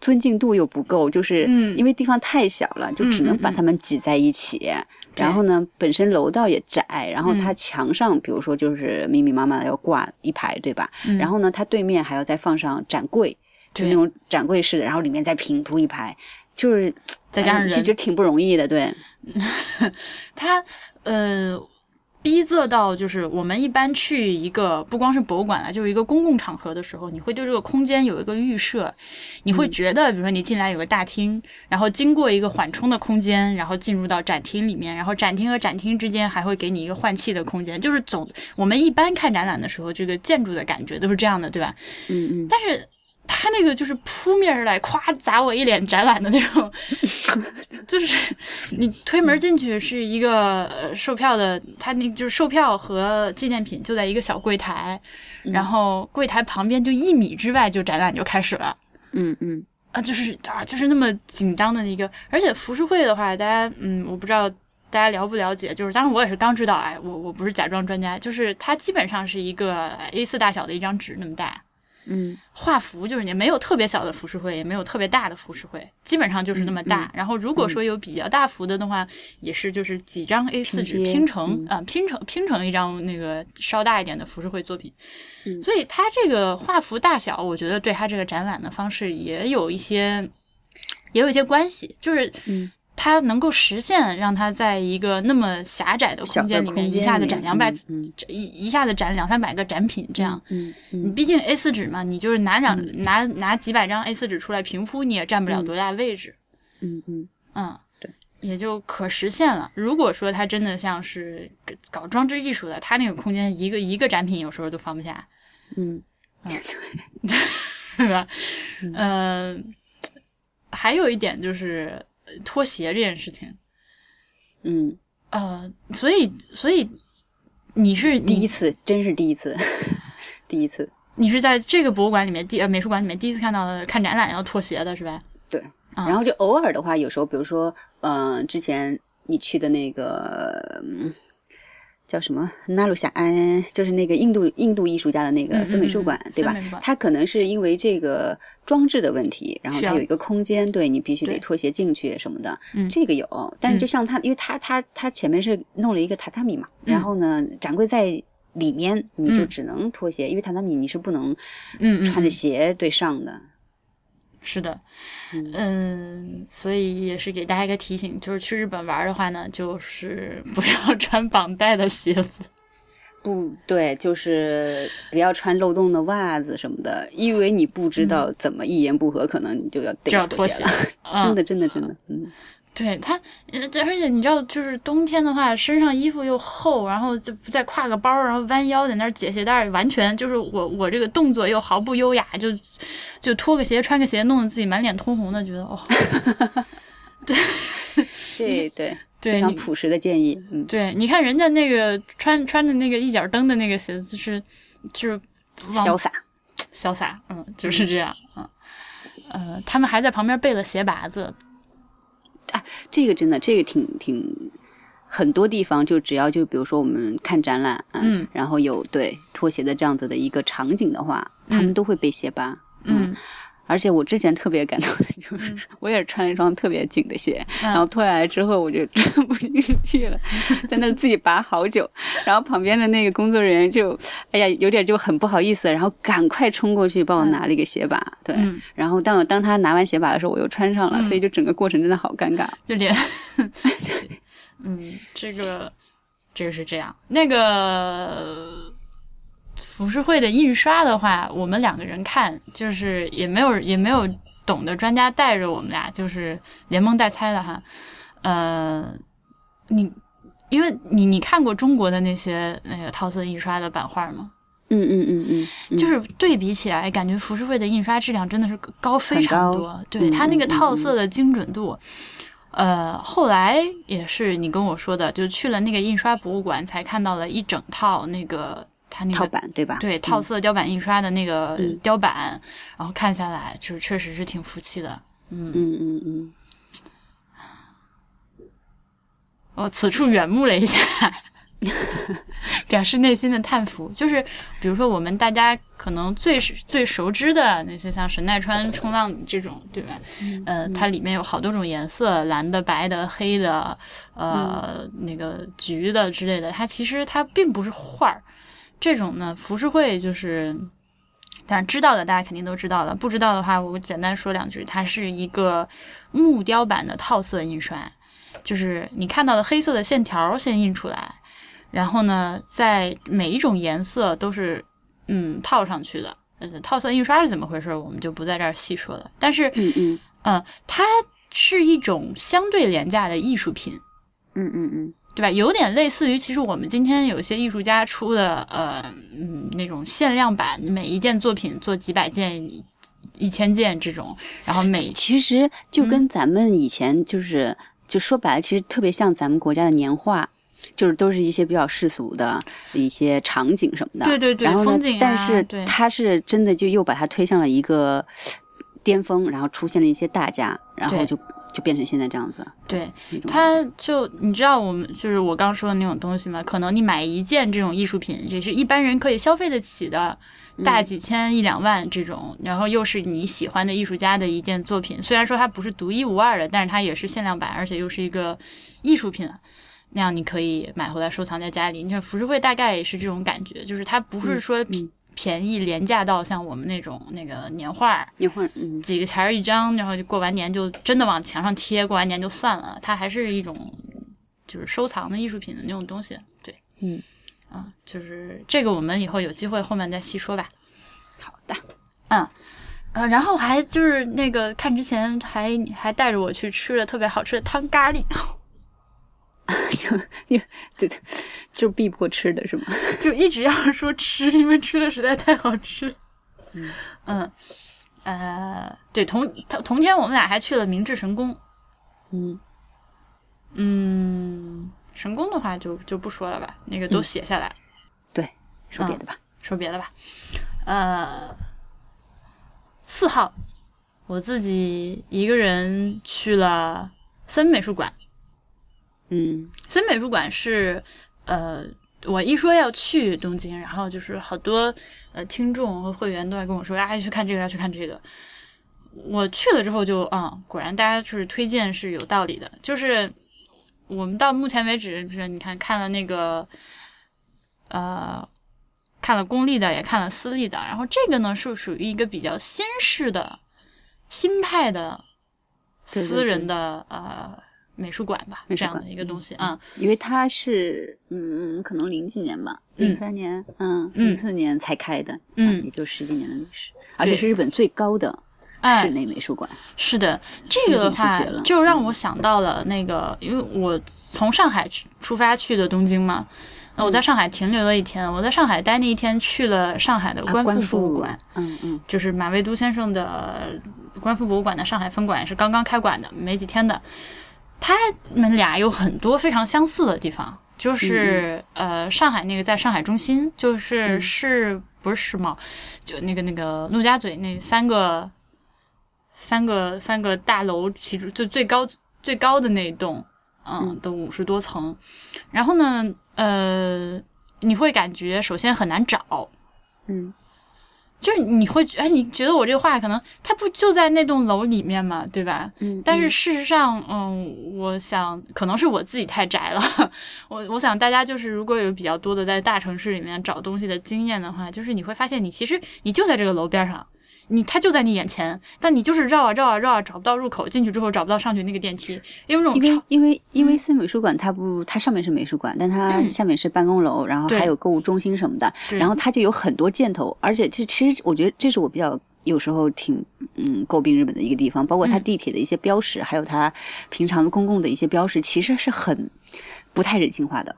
尊敬度又不够，就是嗯因为地方太小了，就只能把它们挤在一起。然后呢，本身楼道也窄，然后嗯。它墙上，比如说就是密密麻麻的要挂一排，对吧？嗯。然后呢，它对面还要再放上展柜，就那种展柜式的，然后里面再平铺一排，就是再加上人。哎就觉得挺不容易的，对，他呃逼仄到就是我们一般去一个不光是博物馆了，就是一个公共场合的时候，你会对这个空间有一个预设，你会觉得，比如说你进来有个大厅，然后经过一个缓冲的空间，然后进入到展厅里面，然后展厅和展厅之间还会给你一个换气的空间，就是总我们一般看展览的时候，这个建筑的感觉都是这样的，对吧？嗯嗯，但是他那个就是扑面而来，夸砸我一脸展览的那种，就是你推门进去是一个呃售票的，他那就是售票和纪念品就在一个小柜台，然后柜台旁边就一米之外就展览就开始了。嗯嗯。啊，就是啊，就是那么紧张的一个，而且浮世绘的话，大家嗯，我不知道大家了不了解，就是当然我也是刚知道，哎，我我不是假装专家，就是它基本上是一个 A 四大小的一张纸那么大，嗯画幅就是你没有特别小的浮世绘，也没有特别大的浮世绘，基本上就是那么大。然后如果说有比较大幅的的话，也是就是几张 A 四纸拼成嗯啊、拼成拼成一张那个稍大一点的浮世绘作品。嗯所以它这个画幅大小，我觉得对它这个展览的方式也有一些也有一些关系，就是嗯。它能够实现让它在一个那么狭窄的空间里面一下子展两百、嗯一一下子展两三百个展品这样，嗯你嗯。毕竟 A 四纸嘛，你就是拿两、拿拿几百张 A 四纸出来平铺，你也占不了多大位置，嗯嗯。嗯，对，也就可实现了。如果说它真的像是搞装置艺术的，它那个空间一个一个展品有时候都放不下，嗯。是吧？嗯、还有一点就是呃拖鞋这件事情，嗯，呃，所以所以你是你第一次，真是第一次，第一次，你是在这个博物馆里面第呃美术馆里面第一次看到的看展览要脱鞋的是吧？对。啊然后就偶尔的话，有时候比如说，嗯、之前你去的那个。嗯叫什么纳鲁夏安，就是那个印度印度艺术家的那嗯个森美术馆，嗯嗯对吧森美术馆？它可能是因为这个装置的问题，然后需要它有一个空间，对你必须得对脱鞋进去什么的，嗯这个有。但是就像它，因为他他他前面是弄了一个榻榻米嘛，嗯然后呢，展柜在里面，你就嗯只能脱鞋，因为榻榻米你是不能穿着嗯鞋对上的。是的，嗯，所以也是给大家一个提醒，就是去日本玩的话呢，就是不要穿绑带的鞋子。不对，就是不要穿漏洞的袜子什么的，因为你不知道怎么一言不合，可能你就要得就要脱鞋了。嗯 真的，真的，真的，嗯，对它，呃而且你知道，就是冬天的话，身上衣服又厚，然后就再挎个包，然后弯腰在那儿解鞋带，完全就是我我这个动作又毫不优雅，就就脱个鞋穿个鞋，弄得自己满脸通红的，觉得哦 这对对你非常朴实的建议，嗯，对，你看人家那个穿穿着那个一脚蹬的那个鞋子，就是就是往潇洒，潇洒，嗯，就是这样，嗯，呃，他们还在旁边备了鞋拔子，这个真的，这个挺挺。很多地方就只要就比如说我们看展览，嗯，然后有对拖鞋的这样子的一个场景的话，他们都会被鞋拔，嗯而且我之前特别感动的就是，我也是穿了一双特别紧的鞋，然后脱下来之后我就穿不进去了，在那儿自己拔好久。然后旁边的那个工作人员就，哎呀，有点就很不好意思，然后赶快冲过去帮我拿了一个鞋拔。对，嗯然后当我当他拿完鞋拔的时候，我又穿上了，所以就整个过程真的好尴尬。就连，嗯，这个这个是这样。那个浮世绘的印刷的话，我们两个人看，就是也没有也没有懂的专家带着我们俩，就是连蒙带猜的哈。呃，你因为你你看过中国的那些那个套色印刷的版画吗？嗯嗯嗯嗯嗯，就是对比起来，感觉浮世绘的印刷质量真的是高非常多。对嗯它那个嗯套色的精准度，呃，后来也是你跟我说的，就去了那个印刷博物馆，才看到了一整套那个它那套个版对吧？对套色雕版印刷的那个嗯雕版，然后看下来，就是确实是挺服气的。嗯，嗯嗯嗯，我此处远目了一下，表示内心的叹服。就是比如说，我们大家可能最最熟知的那些，像神奈川冲浪这种，对吧？呃，它里面有好多种颜色，蓝的、白的、黑的，呃，那个橘的之类的。它其实它并不是画儿。这种呢，浮世绘就是。但是知道的大家肯定都知道了，不知道的话，我简单说两句。它是一个木雕版的套色印刷，就是你看到的黑色的线条先印出来，然后呢，在每一种颜色都是嗯套上去的。呃，套色印刷是怎么回事，我们就不在这儿细说了。但是，嗯嗯呃，它是一种相对廉价的艺术品，嗯嗯嗯对吧？有点类似于，其实我们今天有些艺术家出的，呃，嗯，那种限量版，每一件作品做几百件、一一千件这种，然后每其实就跟咱们以前就是，就说白了，其实特别像咱们国家的年画，就是都是一些比较世俗的一些场景什么的。对对对然后呢风景啊但是对它是真的就又把它推向了一个巅峰，然后出现了一些大家，然后就就变成现在这样子。对它就你知道我们就是我刚说的那种东西吗？可能你买一件这种艺术品，也是一般人可以消费得起的，大几千一两万这种，然后又是你喜欢的艺术家的一件作品，虽然说它不是独一无二的，但是它也是限量版，而且又是一个艺术品。那样你可以买回来收藏在家里。你看浮世绘大概也是这种感觉，就是它不是说便便宜廉价到像我们那种那个年画儿，一会儿，嗯几个钱儿一张，然后就过完年就真的往墙上贴，过完年就算了。它还是一种就是收藏的艺术品的那种东西。对，嗯，啊，就是这个我们以后有机会后面再细说吧。好的，嗯呃，然后还就是那个看之前还还带着我去吃了特别好吃的汤咖喱，就 对对，就是逼迫吃的是吗？就一直要说吃，因为吃的实在太好吃。嗯呃，对，同同同天我们俩还去了明治神宫。嗯嗯，神宫的话就就不说了吧，那个都写下来。对，说别的吧。说别的吧，呃，四号，我自己一个人去了森美术馆。嗯森美术馆是，呃，我一说要去东京，然后就是好多呃听众和会员都在跟我说，啊，去看这个，要去看这个。我去了之后就，嗯，果然大家就是推荐是有道理的。就是我们到目前为止，就是你看看了那个，呃，看了公立的，也看了私立的，然后这个呢是属于一个比较新式的、新派的私人的呃美术馆吧，这样的一个东西啊。因为它是嗯，可能零几年吧，零三年，嗯，嗯。零四年才开的，嗯。也就十几年的历史，而且是日本最高的哎。室内美术馆。是的，这个的话就让我想到了那个，因为我从上海去出发去的东京嘛，那我在上海停留了一天，我在上海待那一天去了上海的啊观复博物馆，嗯嗯。就是马未都先生的观复博物馆的上海分馆也是刚刚开馆的，没几天的。他们俩有很多非常相似的地方，就是、呃，上海那个在上海中心，就是世、不是世贸，就那个那个陆家嘴那三个三个三个大楼，其中就最高最高的那一栋，嗯，都五十多层。然后呢，呃，你会感觉首先很难找，嗯就是你会哎，你觉得我这个画可能他不就在那栋楼里面嘛，对吧？嗯，但是事实上，嗯，我想可能是我自己太宅了。我我想大家就是如果有比较多的在大城市里面找东西的经验的话，就是你会发现你其实你就在这个楼边上。你它就在你眼前，但你就是绕啊绕啊绕啊，找不到入口，进去之后找不到上去那个电梯，因为那种因为因为因为森美术馆它不，它上面是美术馆，但它下面是办公楼，然后还有购物中心什么的，然后它就有很多箭头，而且这其实我觉得这是我比较有时候挺嗯诟病日本的一个地方，包括它地铁的一些标识，还有它平常公共的一些标识，其实是很不太人性化的，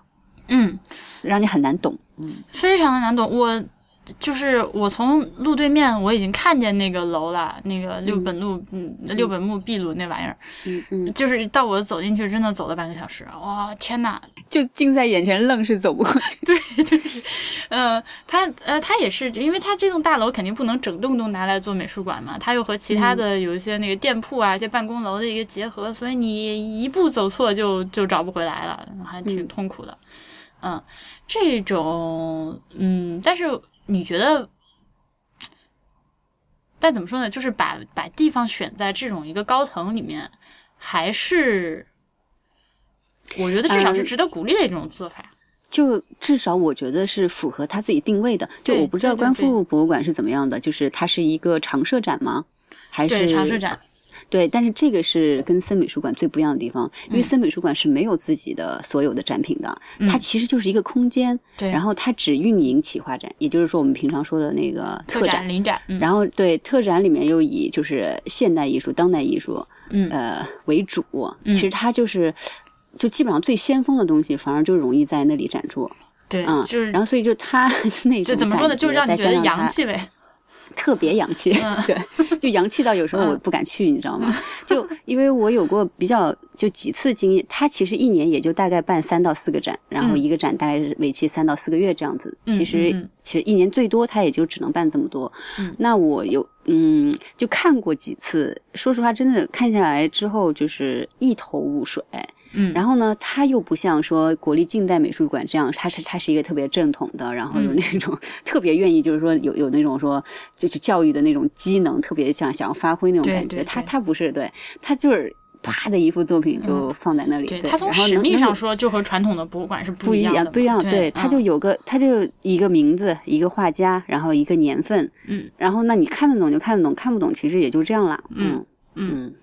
嗯，让你很难懂，嗯，非常的难懂，我。就是我从路对面，我已经看见那个楼了，那个六本路，嗯，六本木壁炉那玩意儿，嗯嗯，就是到我走进去，真的走了半个小时，哇，天呐，就近在眼前，愣是走不过去。对，就是，呃，它，呃，它也是，因为它这栋大楼肯定不能整栋都拿来做美术馆嘛，它又和其他的有一些那个店铺啊，一些办公楼的一个结合，所以你一步走错就就找不回来了，还挺痛苦的。嗯，这种，嗯，但是。你觉得？但怎么说呢？就是把把地方选在这种一个高层里面，还是我觉得至少是值得鼓励的一种做法。就至少我觉得是符合他自己定位的。就我不知道观复博物馆是怎么样的，就是它是一个常设展吗？还是常设展？对，但是这个是跟森美术馆最不一样的地方，因为森美术馆是没有自己的所有的展品的，它其实就是一个空间，对，然后它只运营企划展，也就是说我们平常说的那个特展、临展，然后对特展里面又以就是现代艺术、当代艺术，嗯。呃为主，其实它就是就基本上最先锋的东西，反而就容易在那里展出，对，嗯，就是。然后所以就它 那种怎么说呢，就是让你觉得洋气呗。特别洋气，对，就洋气到有时候我不敢去，你知道吗？就因为我有过比较就几次经验，他其实一年也就大概办三到四个展，然后一个展大概是为期三到四个月这样子。其实其实一年最多他也就只能办这么多。那我有嗯，就看过几次，说实话，真的看下来之后就是一头雾水。嗯，然后呢，它又不像说国立近代美术馆这样，它是它是一个特别正统的，然后有那种 特别愿意，就是说有有那种说就是教育的那种机能，特别想想要发挥那种感觉。它它不是，对，它就是啪的一幅作品就放在那里。对，它从使命上说就和传统的博物馆是不一样的。不一样，对，它就有个，它就一个名字，一个画家，然后一个年份，嗯，然后那你看得懂就看得懂，看不懂其实也就这样了。嗯嗯。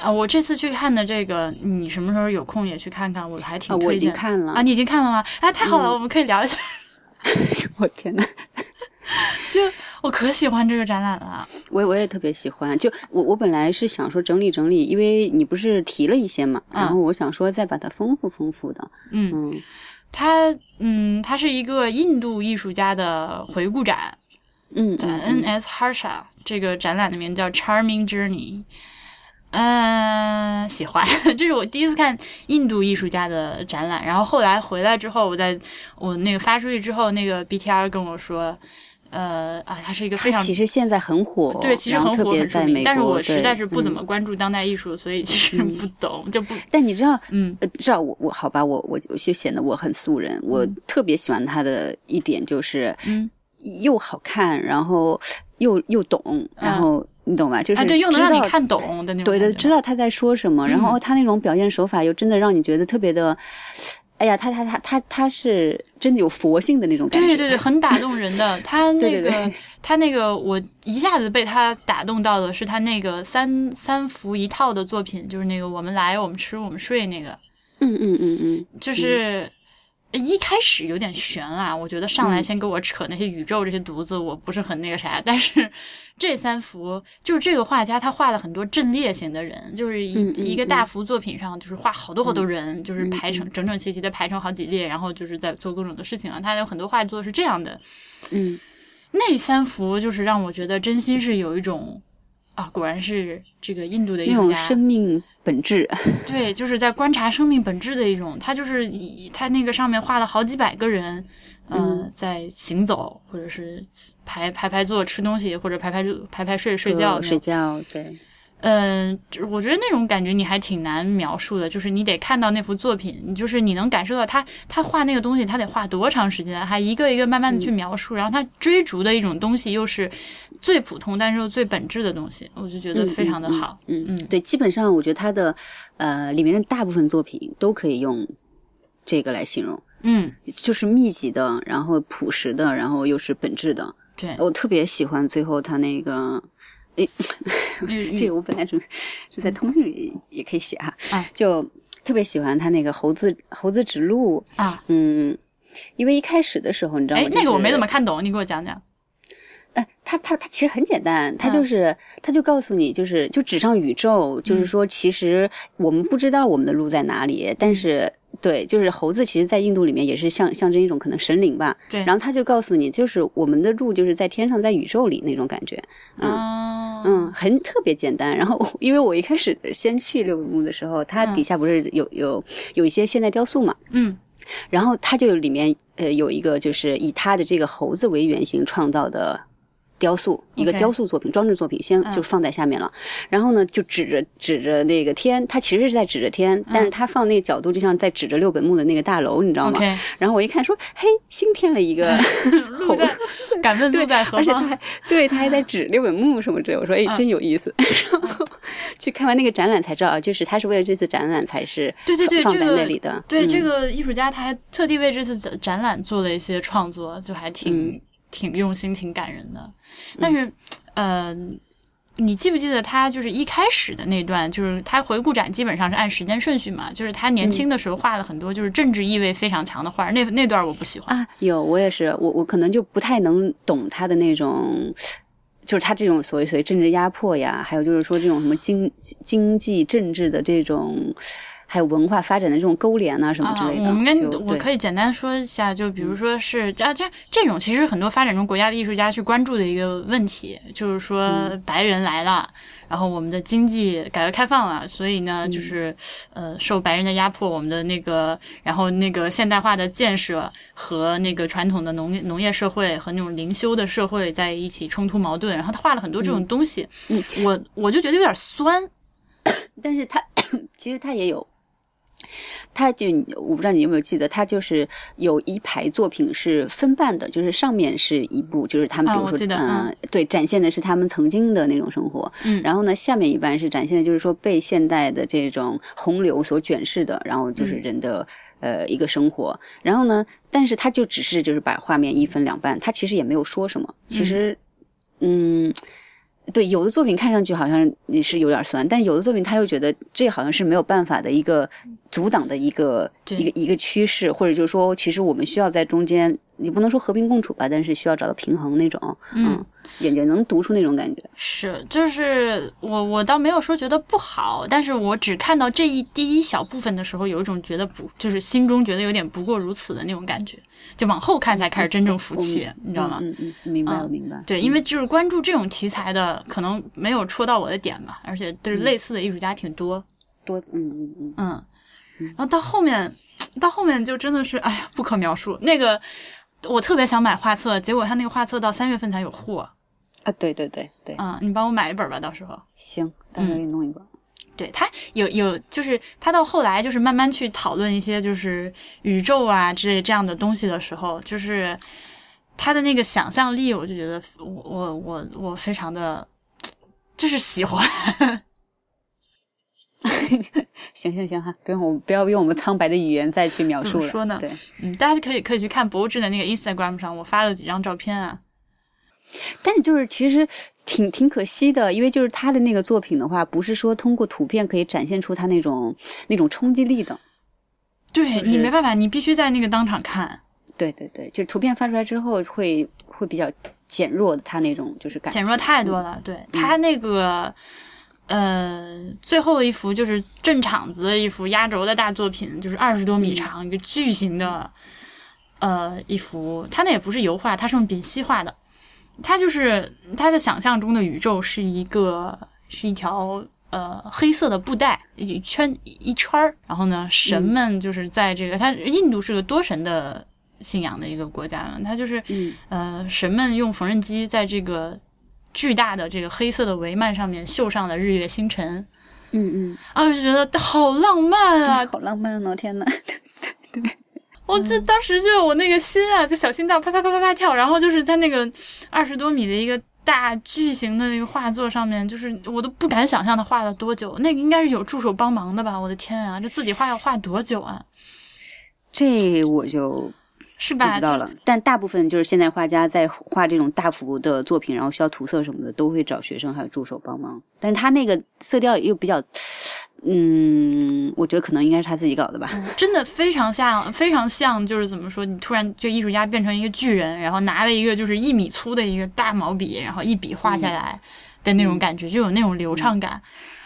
啊，我这次去看的这个，你什么时候有空也去看看？我还挺推荐。我已经看了啊，你已经看了吗？哎，太好了，我们可以聊一下。我天呐，就我可喜欢这个展览了。我我也特别喜欢。就我我本来是想说整理整理，因为你不是提了一些嘛，然后我想说再把它丰富丰富的。嗯嗯，它嗯，它是一个印度艺术家的回顾展。嗯，N.S. Harsha 这个展览的名字叫 Charming Journey。嗯，喜欢。这是我第一次看印度艺术家的展览，然后后来回来之后，我在我那个发出去之后，那个 BTR 跟我说，呃啊，他是一个非常其实现在很火，对，其实很火但是我实在是不怎么关注当代艺术，所以其实 不懂就不。但你知道，嗯，知道我我好吧，我我就显得我很素人，我特别喜欢他的一点就是，嗯，又好看，然后又又懂，然后。你懂吧？就是对，又能让你看懂的那种。对的，知道他在说什么，然后他那种表现手法又真的让你觉得特别的，哎呀，他他他他他是真的有佛性的那种感觉。对对对，很打动人的。他 那个他那个，我一下子被他打动到的是他那个三三幅一套的作品，就是那个我们来，我们吃，我们睡那个。嗯嗯嗯嗯，就是。一开始有点悬啊，我觉得上来先给我扯那些宇宙这些犊子，我不是很那个啥。但是 这三幅就是这个画家他画了很多阵列型的人，就是一一个大幅作品上就是画好多好多人，就是排成整整齐齐的排成好几列，然后就是在做各种的事情啊。他有很多画作是这样的，嗯，那三幅就是让我觉得真心是有一种。啊，果然是这个印度的一种，生命本质。对，就是在观察生命本质的一种。他就是以他那个上面画了好几百个人，嗯，在行走，或者是排排排坐吃东西，或者排排排排睡睡觉睡觉。对，嗯，就我觉得那种感觉你还挺难描述的，就是你得看到那幅作品，你就是你能感受到他他画那个东西，他得画多长时间，还一个一个慢慢的去描述，然后他追逐的一种东西又是最普通但是又最本质的东西，我就觉得非常的好。嗯嗯，对，基本上我觉得他的呃里面的大部分作品都可以用这个来形容，嗯，就是密集的，然后朴实的，然后又是本质的。对，我特别喜欢最后他那个。诶，这个我本来准备是在通讯里也可以写哈，哎，就特别喜欢他那个猴子猴子指路啊，嗯，因为一开始的时候你知道吗？那个我没怎么看懂，你给我讲讲。哎，他他他其实很简单，他就是他就告诉你，就是就指上宇宙，就是说其实我们不知道我们的路在哪里，但是。对，就是猴子，其实，在印度里面也是象象征一种可能神灵吧。对，然后他就告诉你，就是我们的路就是在天上，在宇宙里那种感觉。嗯嗯，很特别简单。然后，因为我一开始先去六本木的时候，它底下不是有有有一些现代雕塑嘛？嗯，然后它就里面呃有一个就是以它的这个猴子为原型创造的。雕塑一个雕塑作品，装置作品，先就放在下面了。然后呢，就指着指着那个天，他其实是在指着天，但是他放那个角度就像在指着六本木的那个大楼，你知道吗？然后我一看说，嘿，新添了一个 路在，敢问路在何方？而且他还对他还在指六本木什么之类。我说，哎，真有意思。然后去看完那个展览才知道，就是他是为了这次展览才是对对对放在那里的。对这个艺术家，他还特地为这次展览做了一些创作，就还挺。挺用心，挺感人的。但是，呃，你记不记得他就是一开始的那段？就是他回顾展基本上是按时间顺序嘛。就是他年轻的时候画了很多就是政治意味非常强的画，那那段我不喜欢啊。有，我也是，我我可能就不太能懂他的那种，就是他这种所谓所谓政治压迫呀，还有就是说这种什么经经济政治的这种。还有文化发展的这种勾连啊，什么之类的。我们跟我可以简单说一下，就比如说是啊，这这种其实很多发展中国家的艺术家去关注的一个问题，就是说白人来了，然后我们的经济改革开放了，所以呢，就是呃受白人的压迫，我们的那个然后那个现代化的建设和那个传统的农农业社会和那种灵修的社会在一起冲突矛盾，然后他画了很多这种东西，我我就觉得有点酸，但是他 其实他也有。他就我不知道你有没有记得，他就是有一排作品是分半的，就是上面是一部，就是他们比如说嗯，对，展现的是他们曾经的那种生活，嗯，然后呢，下面一半是展现的就是说被现代的这种洪流所卷噬的，然后就是人的呃一个生活，然后呢，但是他就只是就是把画面一分两半，他其实也没有说什么，其实嗯。对，有的作品看上去好像你是有点酸，但有的作品他又觉得这好像是没有办法的一个阻挡的一个一个一个趋势，或者就是说，其实我们需要在中间。你不能说和平共处吧，但是需要找到平衡那种，嗯，也也能读出那种感觉。是，就是我我倒没有说觉得不好，但是我只看到这一第一小部分的时候，有一种觉得不，就是心中觉得有点不过如此的那种感觉。就往后看才开始真正服气，你知道吗？嗯嗯，明白了明白。对，因为就是关注这种题材的，可能没有戳到我的点吧，而且就是类似的艺术家挺多多，嗯嗯嗯嗯。然后到后面，到后面就真的是，哎呀，不可描述那个。我特别想买画册，结果他那个画册到三月份才有货啊！对对对对，嗯，你帮我买一本吧，到时候行，到时候给你弄一本。对他有有，就是他到后来就是慢慢去讨论一些就是宇宙啊之类这样的东西的时候，就是他的那个想象力，我就觉得我我我我非常的就是喜欢。行行行哈，不用我不要用我们苍白的语言再去描述了。说呢？对，嗯，大家可以可以去看博物志的那个 Instagram 上，我发了几张照片啊。但是就是其实挺挺可惜的，因为就是他的那个作品的话，不是说通过图片可以展现出他那种那种冲击力的。对你没办法，你必须在那个当场看。对对对，就是图片发出来之后会会比较减弱的，他那种就是感减弱太多了。对他那个。呃，最后一幅就是镇场子的一幅压轴的大作品，就是二十多米长一个巨型的，呃，一幅。他那也不是油画，他是用丙烯画的。他就是他的想象中的宇宙是一个是一条呃黑色的布带，一圈一圈儿。然后呢，神们就是在这个，他印度是个多神的信仰的一个国家嘛，他就是呃神们用缝纫机在这个。巨大的这个黑色的帷幔上面绣上了日月星辰，嗯嗯，啊，我就觉得好浪漫啊！好浪漫哦！天哪，对对，我这当时就我那个心啊，这小心脏啪啪啪啪啪跳，然后就是在那个二十多米的一个大巨型的那个画作上面，就是我都不敢想象他画了多久，那个应该是有助手帮忙的吧？我的天啊，这自己画要画多久啊？这我就是不吧？知道了。但大部分就是现代画家在画这种大幅的作品，然后需要涂色什么的，都会找学生还有助手帮忙。但是他那个色调又比较，嗯，我觉得可能应该是他自己搞的吧。真的非常像，非常像，就是怎么说？你突然就艺术家变成一个巨人，然后拿了一个就是一米粗的一个大毛笔，然后一笔画下来的那种感觉，就有那种流畅感。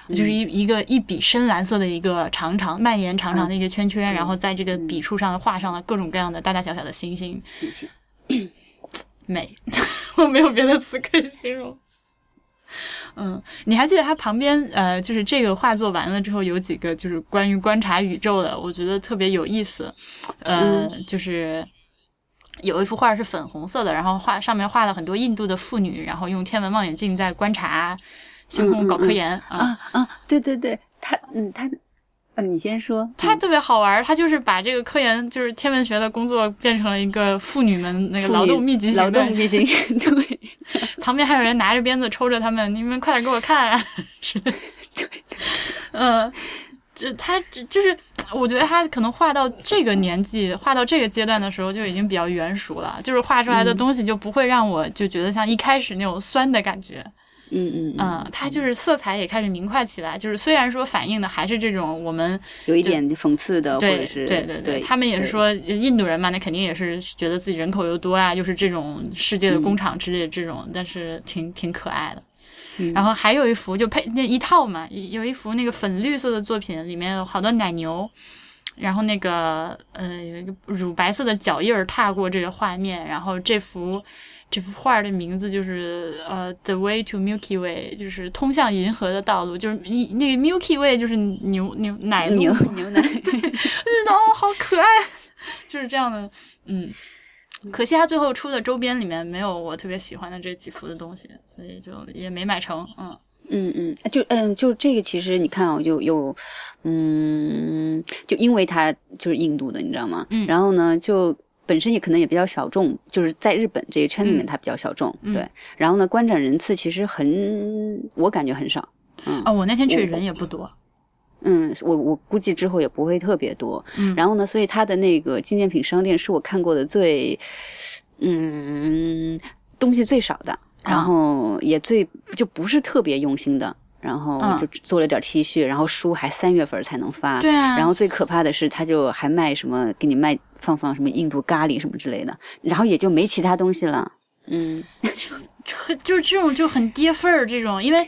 就是一一个一笔深蓝色的一个长长蔓延长长的一个圈圈，然后在这个笔触上画上了各种各样的大大小小的星星，星星 美，我没有别的词可以形容。嗯，你还记得它旁边呃，就是这个画作完了之后有几个就是关于观察宇宙的，我觉得特别有意思。呃，就是有一幅画是粉红色的，然后画上面画了很多印度的妇女，然后用天文望远镜在观察。星空搞科研啊。啊！对对对，他嗯他，嗯你先说，他特别好玩，他就是把这个科研就是天文学的工作变成了一个妇女们那个劳动密集型，劳动密集型，对，旁边还有人拿着鞭子抽着他们，你们快点给我看，是，对对，嗯，就他就是我觉得他可能画到这个年纪，画到这个阶段的时候就已经比较圆熟了，就是画出来的东西就不会让我就觉得像一开始那种酸的感觉。嗯嗯嗯嗯，它就是色彩也开始明快起来，就是虽然说反映的还是这种我们有一点讽刺的，或者是对对对，他们也是说印度人嘛，那肯定也是觉得自己人口又多啊，又是这种世界的工厂之类的这种，但是挺挺可爱的。然后还有一幅就配那一套嘛，有一幅那个粉绿色的作品，里面有好多奶牛，然后那个呃有一个乳白色的脚印儿踏过这个画面，然后这幅。这幅画的名字就是呃，The Way to Milky Way，就是通向银河的道路，就是你那个 Milky Way 就是牛牛奶牛牛奶，我觉得哦好可爱，就是这样的，嗯，可惜他最后出的周边里面没有我特别喜欢的这几幅的东西，所以就也没买成，嗯嗯嗯，就嗯就这个其实你看啊，有有嗯，就因为它就是印度的，你知道吗？嗯，然后呢就。本身也可能也比较小众，就是在日本这个圈里面，它比较小众。对，然后呢，观展人次其实很，我感觉很少。嗯，哦，我那天去人也不多。嗯，我我估计之后也不会特别多。嗯，然后呢，所以它的那个纪念品商店是我看过的最，嗯，东西最少的，然后也最就不是特别用心的。然后就做了点 T 恤，然后书还三月份才能发。对啊。然后最可怕的是，他就还卖什么，给你卖放放什么印度咖喱什么之类的，然后也就没其他东西了。嗯，就就是这种就很跌份儿这种，因为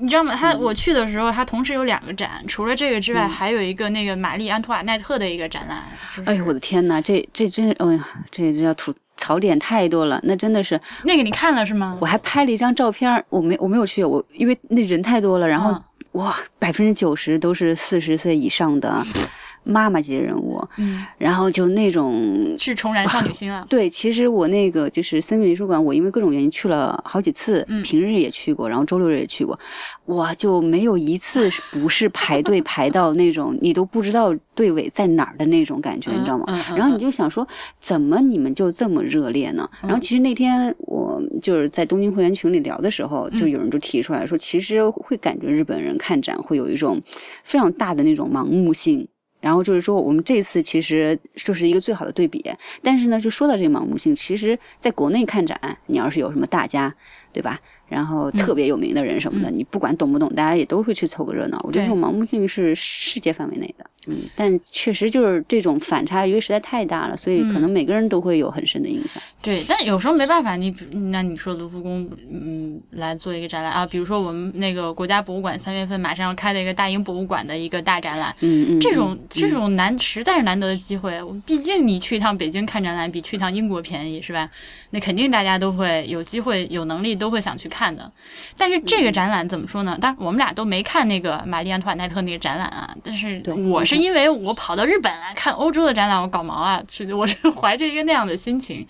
你知道吗？他我去的时候，他同时有两个展，除了这个之外，还有一个那个玛丽安托瓦奈特的一个展览。哎呦我的天呐，这这真，哎呀，这这要吐。槽点太多了，那真的是那个你看了是吗？我还拍了一张照片，我没我没有去，我因为那人太多了，然后哇，百分之九十都是四十岁以上的。妈妈级人物，嗯，然后就那种去重燃少女心啊。对，其实我那个就是森美术馆，我因为各种原因去了好几次，平日也去过，然后周六日也去过，哇，就没有一次不 是排队排到那种你都不知道队尾在哪儿的那种感觉，你知道吗？然后你就想说，怎么你们就这么热烈呢？然后其实那天我就是在东京会员群里聊的时候，就有人就提出来说，其实会感觉日本人看展会有一种非常大的那种盲目性。然后就是说，我们这次其实就是一个最好的对比。但是呢，就说到这个盲目性，其实在国内看展，你要是有什么大家，对吧？然后特别有名的人什么的，你不管懂不懂，大家也都会去凑个热闹。我觉得这种盲目性是世界范围内的。嗯，但确实就是这种反差，因为实在太大了，所以可能每个人都会有很深的影响。对，但有时候没办法，你那你说卢浮宫，嗯，来做一个展览啊，比如说我们那个国家博物馆三月份马上要开的一个大英博物馆的一个大展览，嗯嗯，这种这种难实在是难得的机会，毕竟你去一趟北京看展览比去一趟英国便宜，是吧？那肯定大家都会有机会有能力都会想去看的。但是这个展览怎么说呢？当然我们俩都没看那个玛丽安托瓦奈特那个展览啊，但是我是。因为我跑到日本来看欧洲的展览，我搞毛啊！是，我是怀着一个那样的心情。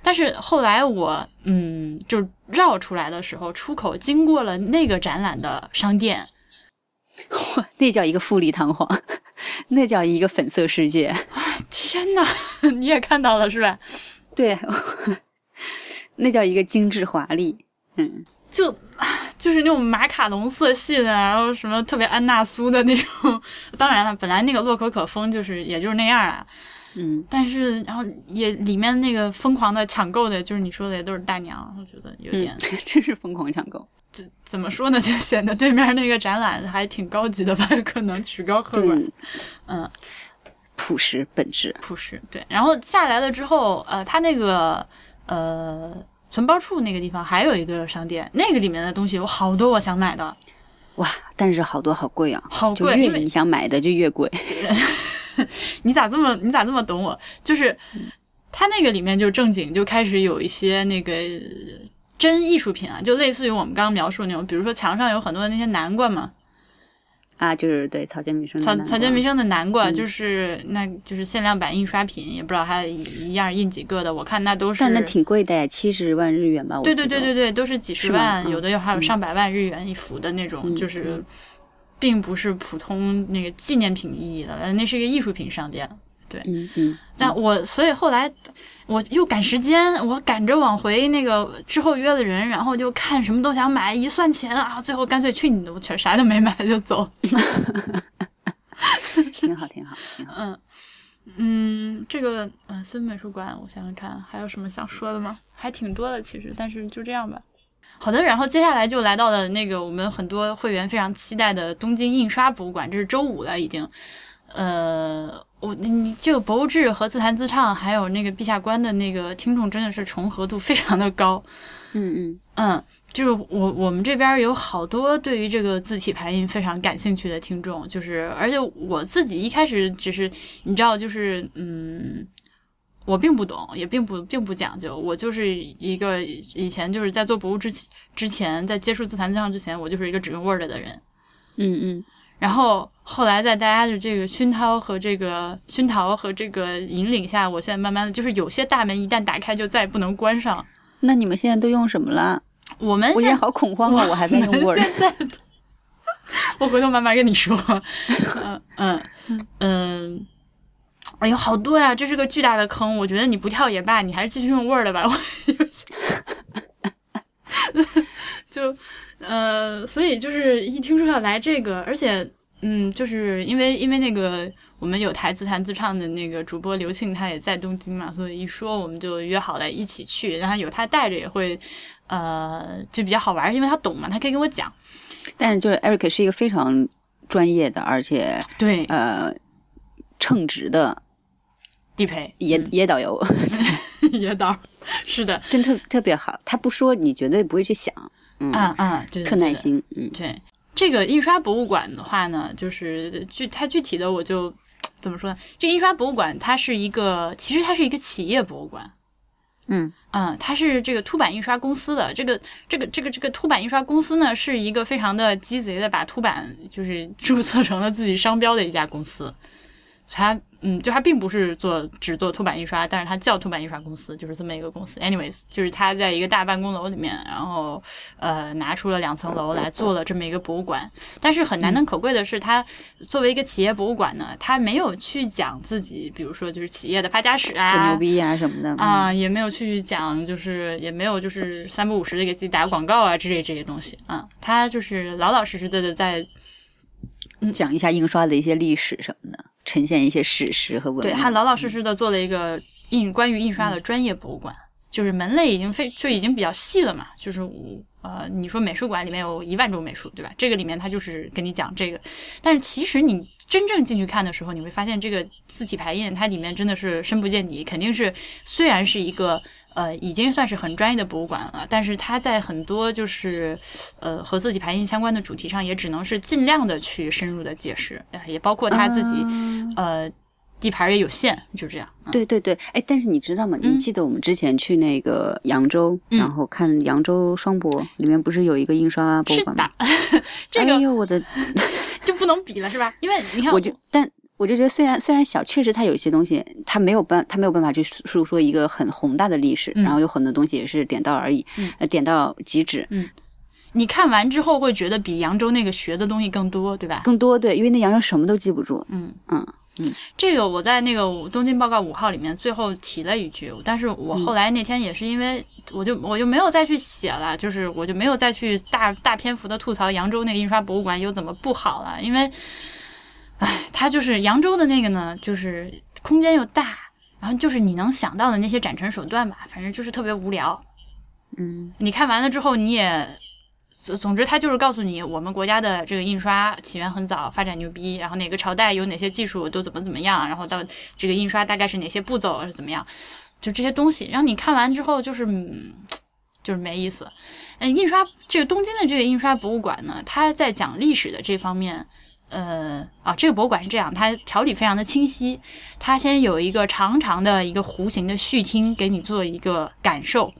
但是后来我嗯，就绕出来的时候，出口经过了那个展览的商店，哇那叫一个富丽堂皇，那叫一个粉色世界。天哪，你也看到了是吧？对，那叫一个精致华丽。嗯，就 就是那种马卡龙色系的，然后什么特别安娜苏的那种。当然了，本来那个洛可可风就是也就是那样啊。嗯，但是然后也里面那个疯狂的抢购的，就是你说的也都是大娘，我觉得有点真是疯狂抢购。这怎么说呢？就显得对面那个展览还挺高级的吧？可能曲高和寡。嗯，朴实本质，朴实对。然后下来了之后，呃，他那个呃存包处那个地方还有一个商店，那个里面的东西有好多我想买的。哇！但是好多好贵啊，好贵，越你想买的就越贵。你咋这么你咋这么懂我？就是他那个里面就正经就开始有一些那个真艺术品啊，就类似于我们刚刚描述那种，比如说墙上有很多的那些南瓜嘛。啊，就是对草间弥生草草间弥生的南瓜，就是那就是限量版印刷品，也不知道它一样印几个的。我看那都是，但那挺贵的，七十万日元吧？对对对对对，都是几十万，有的有还有上百万日元一幅的那种，就是。并不是普通那个纪念品意义的，那是一个艺术品商店。对，嗯嗯。但我所以后来我又赶时间，我赶着往回那个之后约的人，然后就看什么都想买，一算钱啊，最后干脆去你的，我全啥都没买就走。挺好，挺好，挺好。嗯嗯，这个嗯森美术馆，我想想看还有什么想说的吗？还挺多的其实，但是就这样吧。好的，然后接下来就来到了那个我们很多会员非常期待的东京印刷博物馆，这是周五了已经。呃，我你这个博物志和自弹自唱，还有那个陛下观的那个听众真的是重合度非常的高。嗯嗯嗯，就是我我们这边有好多对于这个字体排印非常感兴趣的听众，就是而且我自己一开始只是你知道，就是嗯。我并不懂，也并不并不讲究。我就是一个以前就是在做博物之之前，在接触自弹自唱之前，我就是一个只用 Word 的人。嗯嗯。然后后来在大家的这个熏陶和这个熏陶和这个引领下，我现在慢慢的就是有些大门一旦打开就再也不能关上。那你们现在都用什么了？我们我现在好恐慌啊！我还在用 Word。我回头慢慢跟你说。嗯嗯嗯。哎呦，好多呀！这是个巨大的坑。我觉得你不跳也罢，你还是继续用 Word 吧。我 就，呃，所以就是一听说要来这个，而且，嗯，就是因为因为那个我们有台自弹自唱的那个主播刘庆，他也在东京嘛，所以一说我们就约好了一起去。然后有他带着也会，呃，就比较好玩，因为他懂嘛，他可以跟我讲。但是就是 Eric 是一个非常专业的，而且对，呃，称职的。地陪野野导游，野导是的，真特特别好。他不说，你绝对不会去想。嗯嗯，特耐心。嗯，对。这个印刷博物馆的话呢，就是具它具体的我就怎么说呢？这印刷博物馆它是一个，其实它是一个企业博物馆。嗯嗯，它是这个凸版印刷公司的。这个这个这个这个凸版印刷公司呢，是一个非常的鸡贼的，把凸版就是注册成了自己商标的一家公司。它嗯，就它并不是做只做凸版印刷，但是它叫凸版印刷公司，就是这么一个公司。Anyways，就是他在一个大办公楼里面，然后呃拿出了两层楼来做了这么一个博物馆。但是很难能可贵的是，它作为一个企业博物馆呢，它没有去讲自己，比如说就是企业的发家史啊、牛逼啊什么的啊，也没有去讲，就是也没有就是三不五时的给自己打个广告啊之类这些东西啊。它就是老老实实的在讲一下印刷的一些历史什么的。呈现一些史实和文化，对他老老实实的做了一个印关于印刷的专业博物馆，就是门类已经非就已经比较细了嘛，就是呃，你说美术馆里面有一万种美术，对吧？这个里面它就是跟你讲这个，但是其实你真正进去看的时候，你会发现这个字体排印它里面真的是深不见底，肯定是虽然是一个呃已经算是很专业的博物馆了，但是它在很多就是呃和字体排印相关的主题上，也只能是尽量的去深入的解释，也包括他自己。呃，地盘也有限，就这样。对对对，哎，但是你知道吗？你记得我们之前去那个扬州，然后看扬州双博，里面不是有一个印刷博物馆吗？这个，哎呦我的，就不能比了，是吧？因为你看，我就但我就觉得虽然虽然小，确实它有一些东西，它没有办它没有办法去诉诉说一个很宏大的历史，嗯然后有很多东西也是点到而已，嗯呃，点到即止。嗯你看完之后会觉得比扬州那个学的东西更多，对吧？更多对，因为那扬州什么都记不住。嗯嗯，这个我在那个《东京报告五号》里面最后提了一句，但是我后来那天也是因为我就我就没有再去写了，就是我就没有再去大大篇幅的吐槽扬州那个印刷博物馆有怎么不好了，因为，唉，它就是扬州的那个呢，就是空间又大，然后就是你能想到的那些展陈手段吧，反正就是特别无聊。嗯你看完了之后，你也总总之，它就是告诉你我们国家的这个印刷起源很早，发展牛逼，然后哪个朝代有哪些技术都怎么怎么样，然后到这个印刷大概是哪些步骤是怎么样，就这些东西。然后你看完之后，就是，就是没意思。嗯，印刷这个东京的这个印刷博物馆呢，它在讲历史的这方面。呃啊，这个博物馆是这样，它条理非常的清晰。它先有一个长长的一个弧形的序厅，给你做一个感受。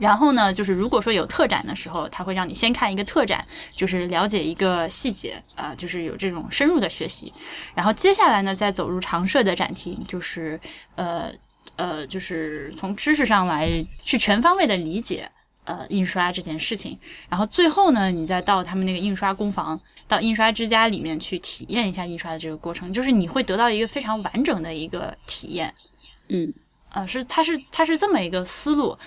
然后呢，就是如果说有特展的时候，他会让你先看一个特展，就是了解一个细节，啊、就是有这种深入的学习。然后接下来呢，再走入常设的展厅，就是呃呃，就是从知识上来去全方位的理解呃印刷这件事情。然后最后呢，你再到他们那个印刷工坊，到印刷之家里面去体验一下印刷的这个过程，就是你会得到一个非常完整的一个体验。嗯呃，是它是它是这么一个思路，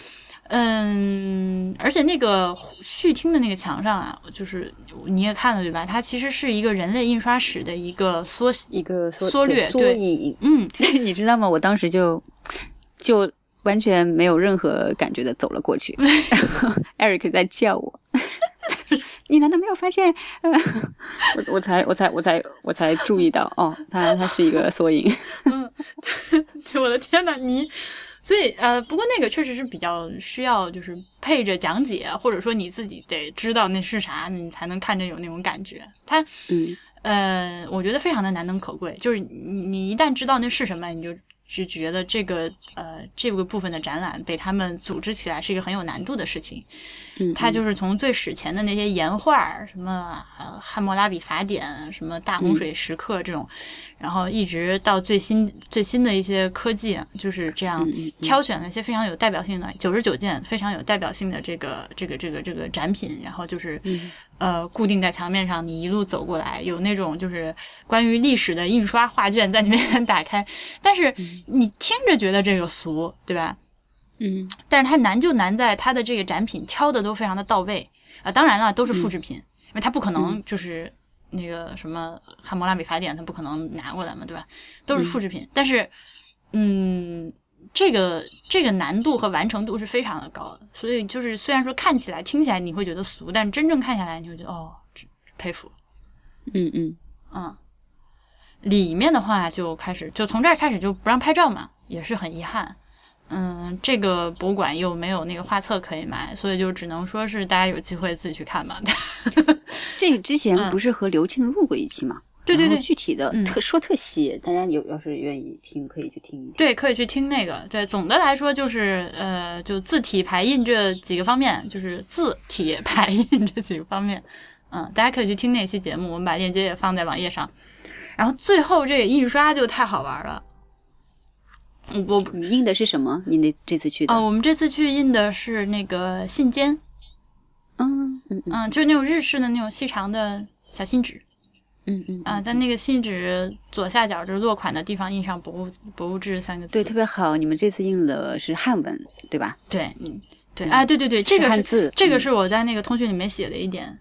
嗯，而且那个序厅的那个墙上啊，就是你也看了对吧？它其实是一个人类印刷史的一个缩写，一个缩缩略缩对影。嗯，你知道吗？我当时就就完全没有任何感觉的走了过去，然 后 Eric 在叫我。你难道没有发现？呃、我我才我才我才我才注意到哦，它它是一个缩影。就我的天呐，你，所以呃，不过那个确实是比较需要，就是配着讲解，或者说你自己得知道那是啥，你才能看着有那种感觉。它，嗯呃，我觉得非常的难能可贵，就是你你一旦知道那是什么，你就就觉得这个呃这个部分的展览被他们组织起来是一个很有难度的事情。嗯，他就是从最史前的那些岩画儿，什么呃汉谟拉比法典，什么大洪水时刻这种，然后一直到最新最新的一些科技，就是这样挑选了一些非常有代表性的九十九件非常有代表性的这个这个这个这个展品，然后就是、呃固定在墙面上，你一路走过来，有那种就是关于历史的印刷画卷在你面前打开，但是你听着觉得这个俗，对吧？嗯。但是它难就难在它的这个展品挑的都非常的到位。啊、当然了，都是复制品，因为它不可能就是那个什么汉谟拉比法典，它不可能拿过来嘛，对吧？都是复制品，但是嗯，这个这个难度和完成度是非常的高的，所以就是虽然说看起来听起来你会觉得俗，但真正看下来你会觉得哦，这佩服，嗯嗯嗯。里面的话就开始，就从这儿开始就不让拍照嘛，也是很遗憾。嗯，这个博物馆又没有那个画册可以买，所以就只能说是大家有机会自己去看吧。这之前不是和刘庆录过一期吗？对对对具体的嗯特说特细，大家有要是愿意听，可以去听一听。对，可以去听那个。对，总的来说就是呃，就字体排印这几个方面，就是字体排印这几个方面。嗯，大家可以去听那期节目，我们把链接也放在网页上。然后最后这个印刷就太好玩了。嗯我你印的是什么？你那这次去的？啊、我们这次去印的是那个信笺，嗯嗯嗯嗯，就是那种日式的那种细长的小信纸嗯嗯，啊、在那个信纸左下角就是落款的地方印上“博物博物志”三个字。对，特别好。你们这次印的是汉文，对吧？对，嗯，对，哎，对对对，这个是汉字，嗯这个是我在那个通讯里面写的一点，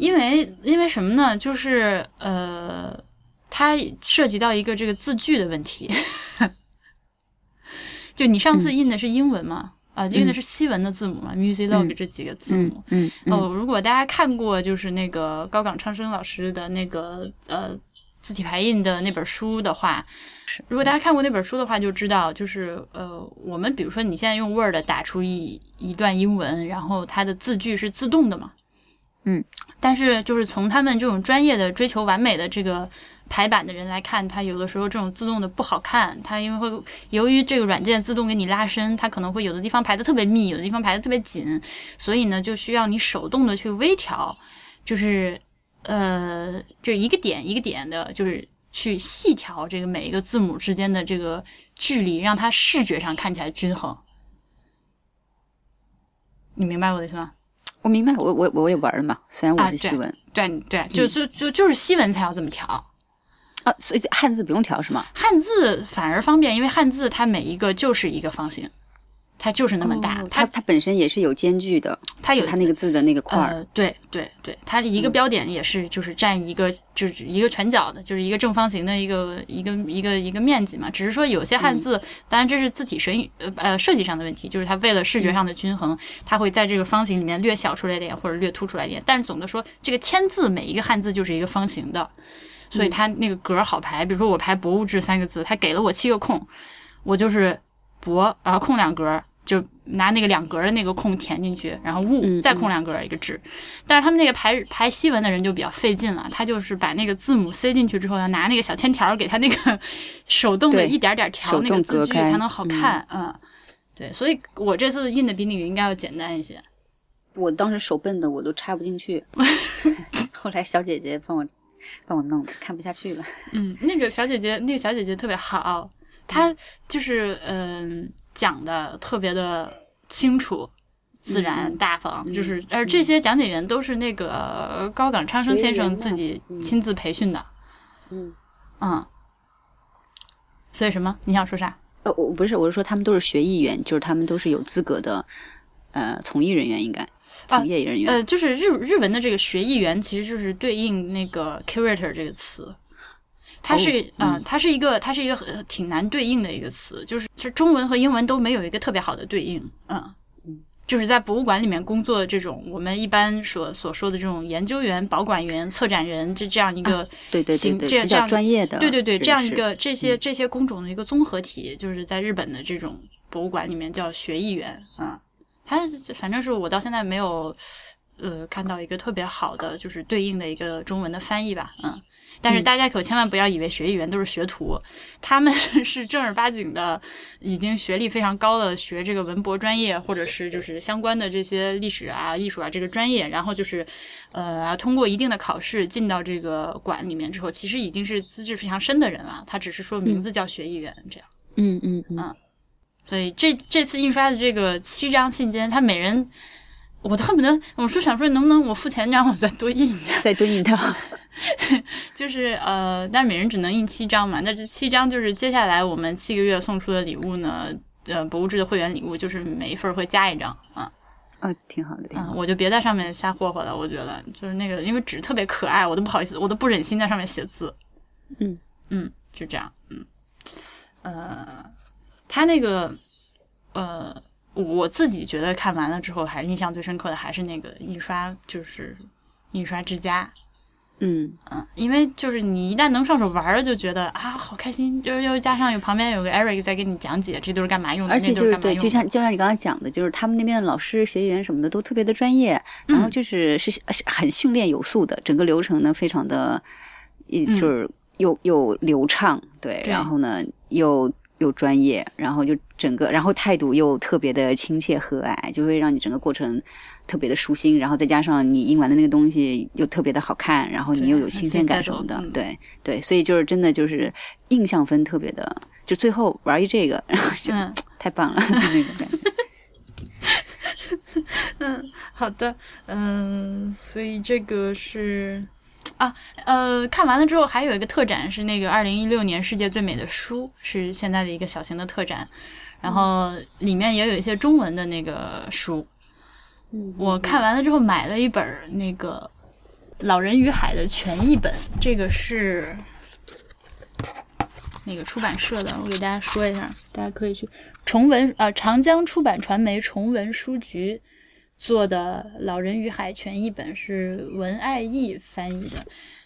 因为因为什么呢？就是呃，它涉及到一个这个字句的问题。就你上次印的是英文嘛？啊，印的是西文的字母嘛 m u s i c log 这几个字母。嗯。嗯。哦，如果大家看过就是那个高岗昌生老师的那个呃字体排印的那本书的话，如果大家看过那本书的话，就知道就是呃，我们比如说你现在用 Word 打出一一段英文，然后它的字句是自动的嘛，嗯，但是就是从他们这种专业的追求完美的这个排版的人来看，它有的时候这种自动的不好看，它因为会由于这个软件自动给你拉伸，它可能会有的地方排的特别密，有的地方排的特别紧，所以呢就需要你手动的去微调，就是呃，就一个点一个点的，就是去细调这个每一个字母之间的这个距离，让它视觉上看起来均衡。你明白我的意思吗？我明白，我我我也玩了嘛，虽然我啊是西文对对，就就就就是西文才要这么调，啊，所以汉字不用调是吗？汉字反而方便，因为汉字它每一个就是一个方形，它就是那么大，哦它它本身也是有间距的，它有它那个字的那个块儿，呃，对对对，它一个标点也是就是占一个就是一个全角的，就是一个正方形的一个一个一个一个面积嘛。只是说有些汉字，当然这是字体设计呃呃设计上的问题，就是它为了视觉上的均衡，它会在这个方形里面略小出来一点或者略凸出来一点。但是总的说，这个签字每一个汉字就是一个方形的，所以它那个格儿好排。比如说我排“博物志”三个字，它给了我七个空，我就是“博”，然后空两格儿。就拿那个两格儿的那个空填进去，然后物嗯再空两格儿一个志，但是他们那个排排西文的人就比较费劲了，他就是把那个字母塞进去之后，要拿那个小铅条儿给他那个 手动的一点点调那个字距才能好看，嗯，对，所以我这次印的比你应该要简单一些。我当时手笨的我都插不进去，后来小姐姐帮我帮我弄的，看不下去了。嗯，那个小姐姐，那个小姐姐特别好，她就是嗯、讲的特别的清楚。自然大方，就是，而这些讲解员都是那个高岗昌生先生自己亲自培训的，嗯嗯，所以什么？你想说啥？呃，我不是，我是说他们都是学艺员，就是他们都是有资格的，呃，从艺人员应该从业人员。呃，就是日日文的这个学艺员，其实就是对应那个 curator 这个词。它是啊、呃它是一个，它是一个挺难对应的一个词，就是是中文和英文都没有一个特别好的对应，嗯，就是在博物馆里面工作的这种，我们一般所所说的这种研究员、保管员、策展人，这这样一个对对对这这样专业的，对对对，这样一个这些这些工种的一个综合体，就是在日本的这种博物馆里面叫学艺员啊。他反正是我到现在没有呃看到一个特别好的就是对应的一个中文的翻译吧，嗯。但是大家可千万不要以为学艺员都是学徒，他们 是正儿八经的，已经学历非常高的学这个文博专业，或者是就是相关的这些历史啊、艺术啊这个专业，然后就是呃通过一定的考试进到这个馆里面之后，其实已经是资质非常深的人了。他只是说名字叫学艺员这样。嗯嗯嗯，所以这这次印刷的这个七张信笺，他每人，我都恨不得我说想说能不能我付钱让我再多印一点，再多印一套 就是呃，但每人只能印七张嘛。那这七张就是接下来我们七个月送出的礼物呢，呃，博物志的会员礼物就是每一份会加一张啊。哦，挺好的，挺嗯，好的。我就别在上面瞎霍霍了。我觉得就是那个，因为纸特别可爱，我都不好意思，我都不忍心在上面写字。嗯嗯，就这样。嗯，呃，他那个呃，我自己觉得看完了之后，还是印象最深刻的还是那个印刷，就是印刷之家。嗯，嗯，因为就是你一旦能上手玩了，就觉得啊好开心，又又加上有旁边有个 Eric 在给你讲解，这都是干嘛用的，而且就是对，就像就像你刚刚讲的，就是他们那边的老师、学员什么的都特别的专业，然嗯后就是是是很训练有素的，整个流程呢非常的，一就是又又流畅，对然后呢又又专业，然后就整个，然后态度又特别的亲切和蔼，就会让你整个过程特别的舒心，然后再加上你印完的那个东西又特别的好看，然后你又有新鲜感什么的对对，所以就是真的就是印象分特别的，就最后玩一这个，然后就嗯。太棒了，那种感觉。嗯好的，嗯，所以这个是啊，呃，看完了之后还有一个特展是那个二零一六年世界最美的书，是现在的一个小型的特展，然后里面也有一些中文的那个书。我看完了之后买了一本那个《老人与海》的全译本，这个是那个出版社的，我给大家说一下，大家可以去。崇文啊、长江出版传媒崇文书局做的《老人与海》全译本是文爱义翻译的。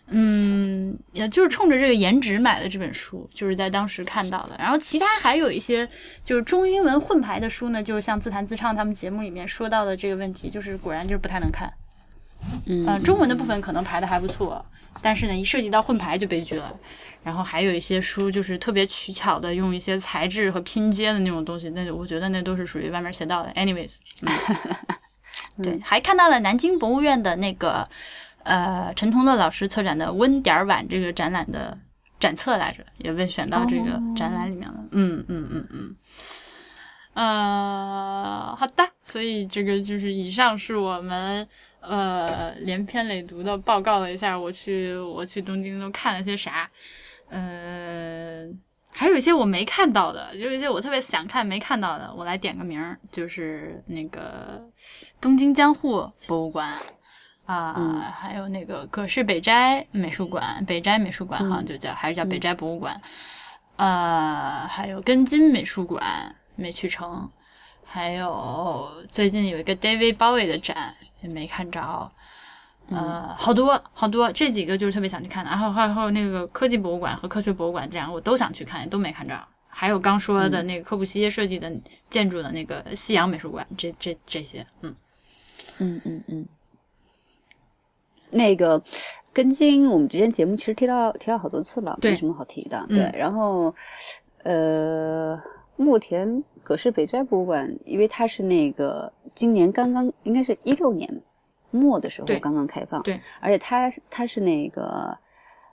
嗯，也就是冲着这个颜值买的这本书，就是在当时看到的。然后其他还有一些就是中英文混排的书呢，就是像自弹自唱他们节目里面说到的这个问题，就是果然就是不太能看。嗯呃，中文的部分可能排的还不错，但是呢，一涉及到混排就悲剧了。然后还有一些书就是特别取巧的用一些材质和拼接的那种东西，那我觉得那都是属于歪门邪道的。Anyways，嗯、对，还看到了南京博物院的那个呃陈同乐老师策展的温点儿碗这个展览的展册来着，也被选到这个展览里面了。嗯嗯嗯嗯。呃，好的，所以这个就是以上是我们呃连篇累牍的报告了一下，我去我去东京都看了些啥，呃，还有一些我没看到的，就是一些我特别想看没看到的，我来点个名儿，就是那个东京江户博物馆。啊、还有那个葛饰北斋美术馆，北斋美术馆好像就叫、还是叫北斋博物馆，呃，还有根津美术馆没去成，还有最近有一个 David Bowie 的展也没看着，呃，好多好多，这几个就是特别想去看的，然后还有那个科技博物馆和科学博物馆这两个我都想去看，都没看着。还有刚说的那个科布西耶设计的建筑的那个西洋美术馆，这这这些，嗯嗯嗯嗯。那个根津，我们之前节目其实提到提到好多次了，没什么好提的。嗯对，然后呃，墨田葛饰北斋博物馆，因为它是那个今年刚刚应该是一六年末的时候刚刚开放，对，而且它它是那个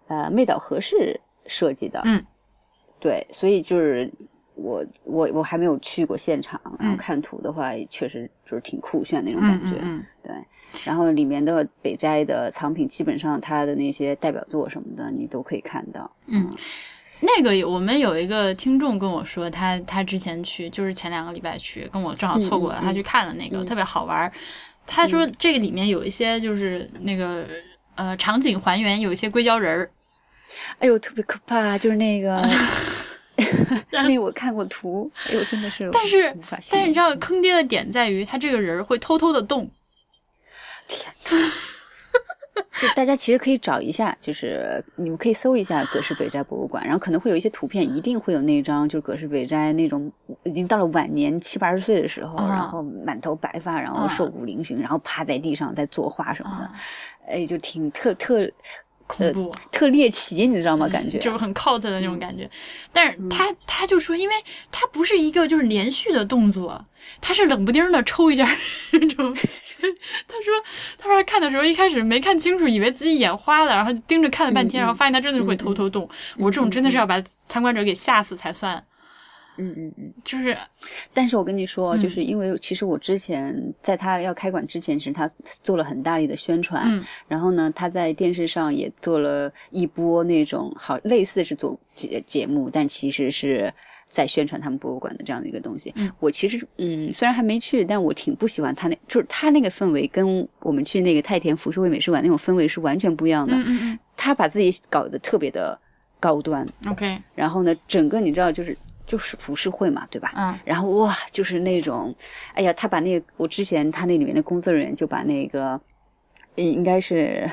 呃妹岛和世设计的，嗯，对，所以就是。我我我还没有去过现场，然后嗯看图的话，确实就是挺酷炫那种嗯感觉。嗯嗯，对，然后里面的北斋的藏品，基本上它的那些代表作什么的，你都可以看到。嗯那个我们有一个听众跟我说，他他之前去就是前两个礼拜去，跟我正好错过了，他去看了那个、嗯特别好玩儿。他说这个里面有一些就是那个呃场景还原，有一些硅胶人儿，哎呦，特别可怕，就是那个，那个我看过图，哎呦，真的是，但是但是你知道坑爹的点在于，他这个人儿会偷偷的动。就大家其实可以找一下，就是你们可以搜一下葛饰北斋博物馆，然后可能会有一些图片，一定会有那张就是葛饰北斋那种已经到了晚年七八十岁的时候，啊。然后满头白发，然后啊。瘦骨嶙峋，然后趴在地上在作画什么的，啊。哎，就挺特特恐怖，特猎奇，你知道吗？感觉就是很 cult 的那种感觉。但嗯是他他就说，因为他不是一个就是连续的动作，他是冷不丁的抽一下那种。他说他说看的时候一开始没看清楚，以为自己眼花了，然后盯着看了半天，然后发现他真的是会偷偷动。我这种真的是要把参观者给吓死才算。嗯嗯嗯。就是但是我跟你说，嗯就是因为其实我之前在他要开馆之前，其实他做了很大力的宣传，嗯然后呢，他在电视上也做了一波那种好类似是做节节目，但其实是在宣传他们博物馆的这样的一个东西。嗯我其实嗯，虽然还没去，但我挺不喜欢他那，就是他那个氛围跟我们去那个太田浮世绘美术馆那种氛围是完全不一样的。嗯嗯他把自己搞得特别的高端，嗯，OK，然后呢，整个你知道就是就是浮世绘嘛，对吧？嗯然后哇，就是那种，哎呀，他把那个我之前他那里面的工作人员就把那个，嗯应该是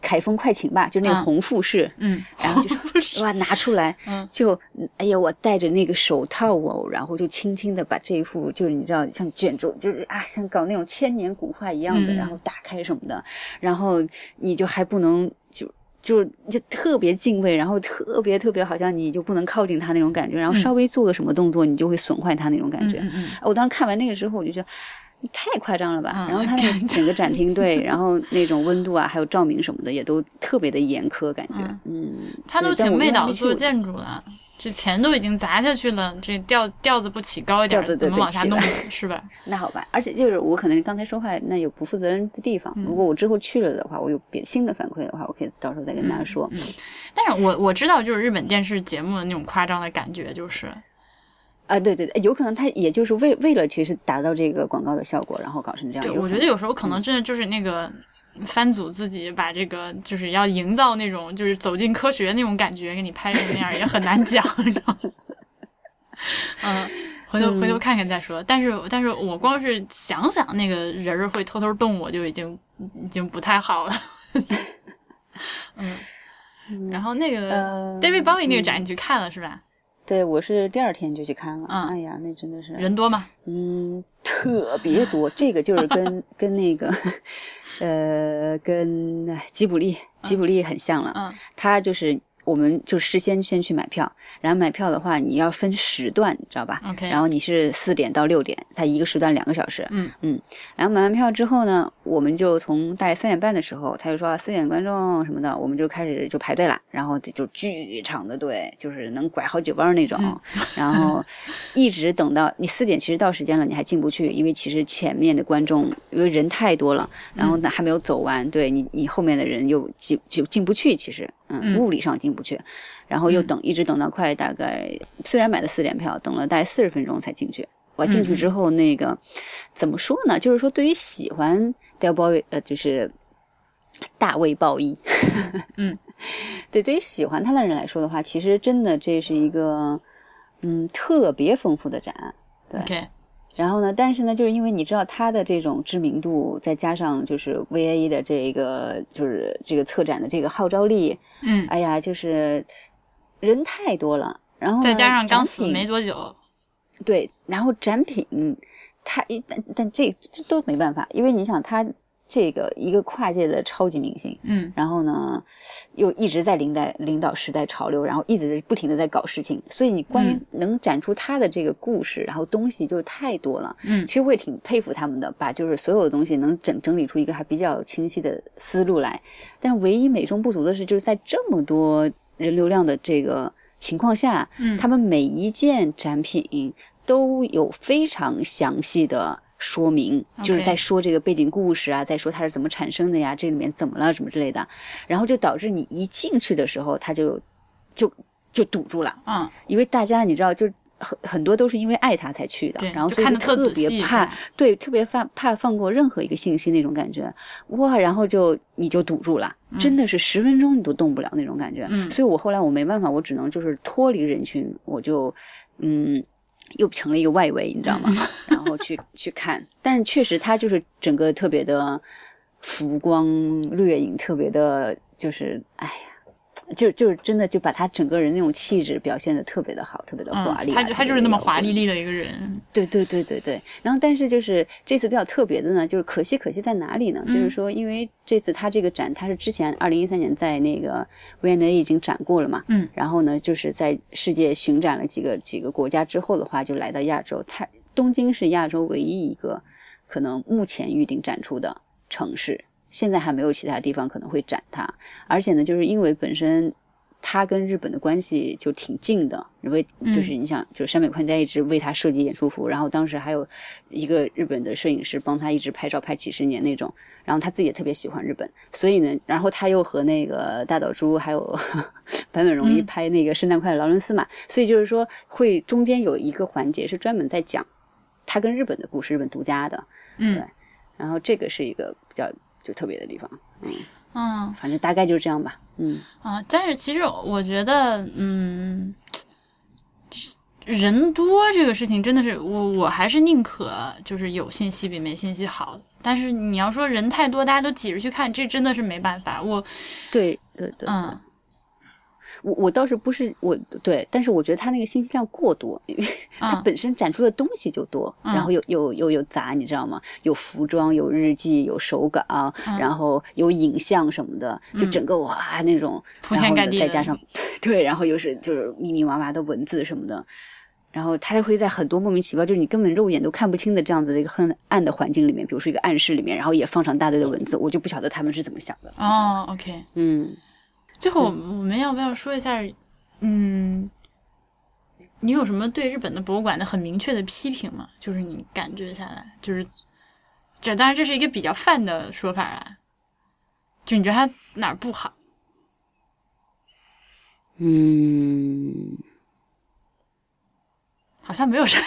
凯风快琴吧，就那个嗯红富士，嗯，然后就说哇拿出来，嗯就哎呀，我戴着那个手套哦，然后就轻轻的把这一幅，就是你知道像卷轴，就是啊，像搞那种千年古画一样的，嗯然后打开什么的，然后你就还不能就。就就特别敬畏，然后特别特别好像你就不能靠近他那种感觉，然后稍微做个什么动作，你就会损坏他那种感觉。嗯嗯我当时看完那个之后，我就觉得太夸张了吧。嗯然后他那个整个展厅对，然后那种温度啊，还有照明什么的，也都特别的严苛，感觉。嗯，他都请妹导做建筑了，这钱都已经砸下去了，这调调子不起高一点怎么往下弄的，是吧？那好吧。而且就是我可能刚才说话那有不负责任的地方，如果我之后去了的话，我有别新的反馈的话，我可以到时候再跟大家说。但是我我知道，就是日本电视节目的那种夸张的感觉，就是啊，对对对，有可能他也就是为为了其实达到这个广告的效果，然后搞成这样。对，我觉得有时候可能真的就是那个番组自己把这个就是要营造那种就是走进科学那种感觉，给你拍成那样也很难讲，你知道吗？嗯。回头回头看看再说，但是但是我光是想想那个人儿会偷偷动，我就已经已经不太好了。嗯，然后那个呃 David Bowie 那个展你去看了是吧？对我是第二天就去看了。嗯哎呀，那真的是人多吗？嗯，特别多。这个就是跟 跟那个，呃，跟哎吉卜力吉卜力很像了。嗯他就是我们就事先先去买票，然后买票的话，你要分时段，你知道吧 OK 然后你是四点到六点，它一个时段两个小时。嗯嗯。然后买完票之后呢，我们就从大概三点半的时候，他就说四点观众什么的，我们就开始就排队了。然后就巨长的队，就是能拐好几弯那种，嗯然后一直等到你四点，其实到时间了，你还进不去，因为其实前面的观众因为人太多了，然后呢还没有走完，对你你后面的人又进就进不去，其实嗯嗯物理上进不去，然后又等一直等到快大概虽然买的四点票，等了大概四十分钟才进去。我进去之后，那个、怎么说呢？就是说，对于喜欢 Del Boy，呃，就是大卫鲍伊，嗯，对，对于喜欢他的人来说的话，其实真的这是一个嗯特别丰富的展。对然后呢，但是呢，就是因为你知道他的这种知名度，再加上就是 VA 的这个就是这个策展的这个号召力，嗯，哎呀，就是人太多了。然后再加上刚死没多久，对，然后展品他一但但这这都没办法，因为你想他这个一个跨界的超级明星，嗯然后呢又一直在领导领导时代潮流，然后一直不停的在搞事情，所以你关于嗯能展出他的这个故事，然后东西就太多了。嗯其实我也挺佩服他们的，把就是所有的东西能整整理出一个还比较清晰的思路来。但唯一美中不足的是，就是在这么多人流量的这个情况下，嗯他们每一件展品都有非常详细的说明就是在说这个背景故事啊，在说它是怎么产生的呀，这里面怎么了什么之类的，然后就导致你一进去的时候，它就就就堵住了。嗯因为大家你知道，就很很多都是因为爱他才去的，然后所以特别怕，对，特别怕怕放过任何一个信息那种感觉，哇，然后就你就堵住了，真的是十分钟你都动不了那种感觉。嗯所以我后来我没办法，我只能就是脱离人群，我就嗯。又成了一个外围，你知道吗？然后去去看，但是确实他就是整个特别的浮光掠影，特别的，就是哎呀，就就是真的就把他整个人那种气质表现的特别的好，特别的华丽。他就他就是那么华丽丽。丽的一个人，对对对对对，然后但是就是这次比较特别的呢，就是可惜可惜在哪里呢？嗯就是说，因为这次他这个展，他是之前二零一三年在那个维也纳已经展过了嘛，嗯，然后呢，就是在世界巡展了几个几个国家之后的话，就来到亚洲，他东京是亚洲唯一一个可能目前预定展出的城市，现在还没有其他地方可能会展它，而且呢，就是因为本身。他跟日本的关系就挺近的，因为就是你想，就是山本宽斋一直为他设计演出服，然后当时还有一个日本的摄影师帮他一直拍照拍几十年那种，然后他自己也特别喜欢日本，所以呢，然后他又和那个大岛渚还有 坂本龙一拍那个《圣诞快乐劳伦斯》嘛，所以就是说会中间有一个环节是专门在讲他跟日本的故事，日本独家的，嗯。对然后这个是一个比较就特别的地方，嗯反正大概就是这样吧，嗯。啊，但是其实我觉得，嗯，人多这个事情真的是我我还是宁可就是有信息比没信息好。但是你要说人太多，大家都挤着去看，这真的是没办法。我对对对，嗯我我倒是不是我对，但是我觉得他那个信息量过多，因为它嗯本身展出的东西就多，嗯然后又又又有杂，你知道吗？有服装，有日记，有手稿，嗯然后有影像什么的，就整个哇那种，铺然后天盖地再加上 对，然后又是就是密密麻麻的文字什么的。然后他会在很多莫名其妙，就是你根本肉眼都看不清的这样子的一个很暗的环境里面，比如说一个暗室里面，然后也放上大堆的文字，我就不晓得他们是怎么想的。哦，OK，嗯，最后我们我们要不要说一下，嗯，你有什么对日本的博物馆的很明确的批评吗？就是你感觉下来，就是这当然这是一个比较泛的说法啊，就你觉得它哪儿不好？嗯，好像没有啥。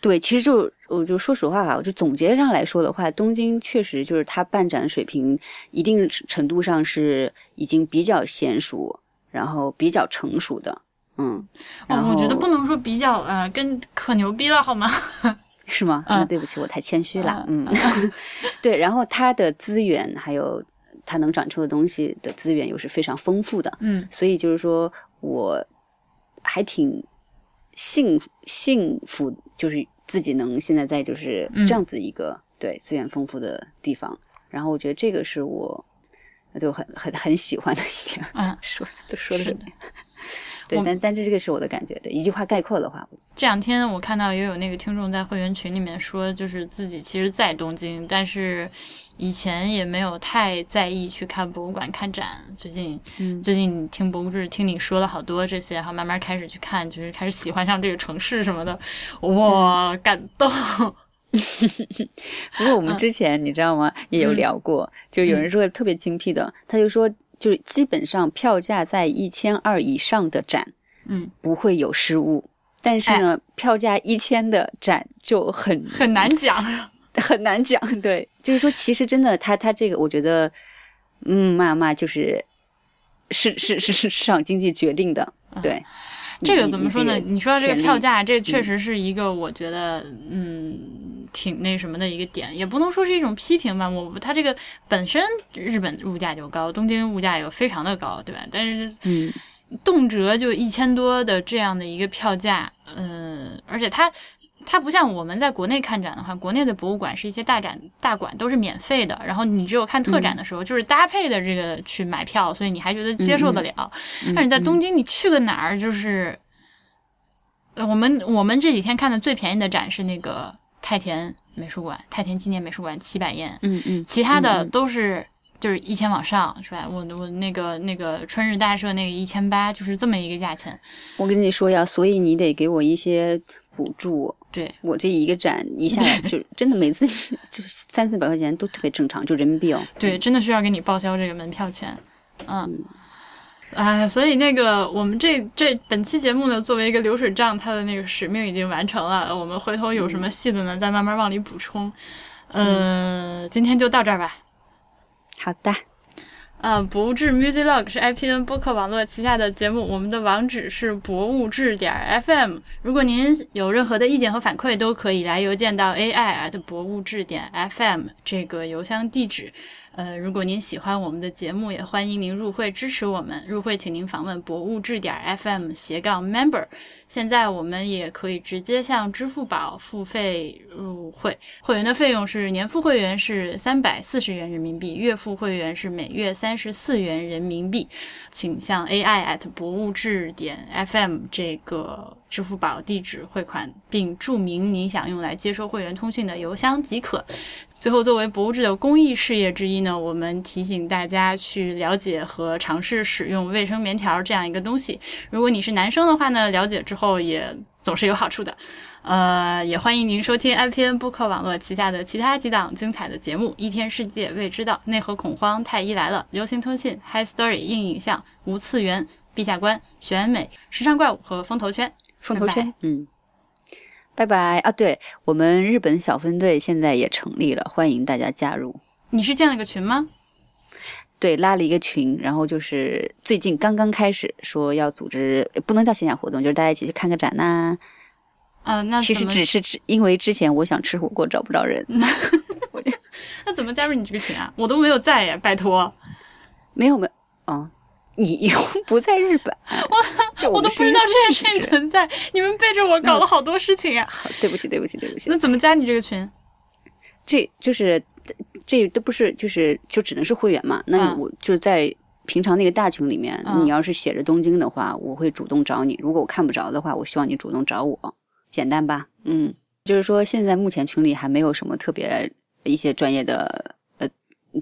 对，其实就我就说实话啊，我就总结上来说的话，东京确实就是它办展水平一定程度上是已经比较娴熟，然后比较成熟的，嗯，哦，我觉得不能说比较呃，跟可牛逼了好吗？是吗？嗯那对不起，我太谦虚了，嗯，对，然后它的资源还有它能展出的东西的资源又是非常丰富的，嗯所以就是说我还挺幸幸福，就是自己能现在在就是嗯。这样子一个、对资源丰富的地方，然后我觉得这个是我对我很很很喜欢的一点。嗯，说都说的。是的对，但但这这个是我的感觉，对，一句话概括的话，这两天我看到也有那个听众在会员群里面说，就是自己其实在东京，但是以前也没有太在意去看博物馆、看展。最近，嗯。最近听博物志听你说了好多这些，然后慢慢开始去看，就是开始喜欢上这个城市什么的，哇，感动。不过我们之前、你知道吗，也有聊过，就有人说的特别精辟的，他就说，就是基本上票价在一千二以上的展嗯，不会有失误，但是呢，票价一千的展就很很难讲。很难讲。对，就是说，其实真的，他他这个，我觉得，嗯，嘛嘛就是是是是是市场经济决定的，对。这个怎么说呢？你你说到这个票价，这确实是一个我觉得嗯挺那什么的一个点，也不能说是一种批评吧。我它这个本身日本物价就高，东京物价又非常的高，对吧？但是嗯动辄就一千多的这样的一个票价，嗯，而且它。它不像我们在国内看展的话，国内的博物馆是一些大展大馆都是免费的，然后你只有看特展的时候，就是搭配的这个去买票，所以你还觉得接受得了。但是你在东京，你去个哪儿就是，呃我们我们这几天看的最便宜的展是那个太田美术馆，太田纪念美术馆七百 yen，嗯嗯，其他的都是就是一千往上，是吧？我我那个那个春日大社那个一千八，就是这么一个价钱。我跟你说呀，所以你得给我一些补助。对，我这一个展一下来就真的每次就是三四百块钱都特别正常，就人民币哦。对，真的是要给你报销这个门票钱，嗯。哎，所以那个我们这这本期节目呢，作为一个流水账，它的那个使命已经完成了。我们回头有什么细的呢，再慢慢往里补充。呃，今天就到这儿吧。好的，嗯，博物志 Music Log 是 IPN 播客网络旗下的节目，我们的网址是博物志点 FM。如果您有任何的意见和反馈，都可以来邮件到 AI at 博物志点 FM 这个邮箱地址。呃，如果您喜欢我们的节目，也欢迎您入会支持我们。入会请您访问博物志点 FM 斜杠 Member。现在我们也可以直接向支付宝付费入会，会员的费用是年付会员是三百四十元人民币，月付会员是每月三十四元人民币。请向 AI at 博物志点 FM 这个支付宝地址汇款，并注明您想用来接收会员通讯的邮箱即可。最后，作为博物志的公益事业之一呢，我们提醒大家去了解和尝试使用卫生棉条这样一个东西。如果你是男生的话呢，了解之后也总是有好处的。呃，也欢迎您收听 IPN 播客网络旗下的其他几档精彩的节目：一天世界未知道、内核恐慌、太医来了、流行通信、High Story、硬影像、无次元、陛下观、选美、时尚怪物和风头圈。风头圈嗯，拜拜啊！对我们日本小分队现在也成立了，欢迎大家加入。你是建了个群吗？对，拉了一个群，然后就是最近刚刚开始说要组织，不能叫线下活动，就是大家一起去看个展呐、呃，那其实只是只因为之前我想吃火锅找不着人，那怎么加入你这个群啊？我都没有在呀，拜托，没有没有啊、你又 不在日本，我我都不知道这件事情存在。你们背着我搞了好多事情啊！好，对不起，对不起，对不起那，怎么加你这个群？这就是这都不是，就是就只能是会员嘛。那我就在平常那个大群里面，嗯你要是写着东京的话，我会主动找你；如果我看不着的话，我希望你主动找我，简单吧？嗯，就是说现在目前群里还没有什么特别一些专业的呃，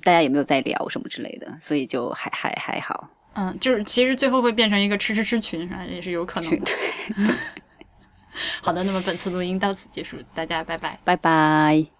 大家也没有在聊什么之类的，所以就还还还好。嗯，就是其实最后会变成一个吃吃吃群，是吧？也是有可能的。好的，那么本次录音到此结束，大家拜拜。拜拜。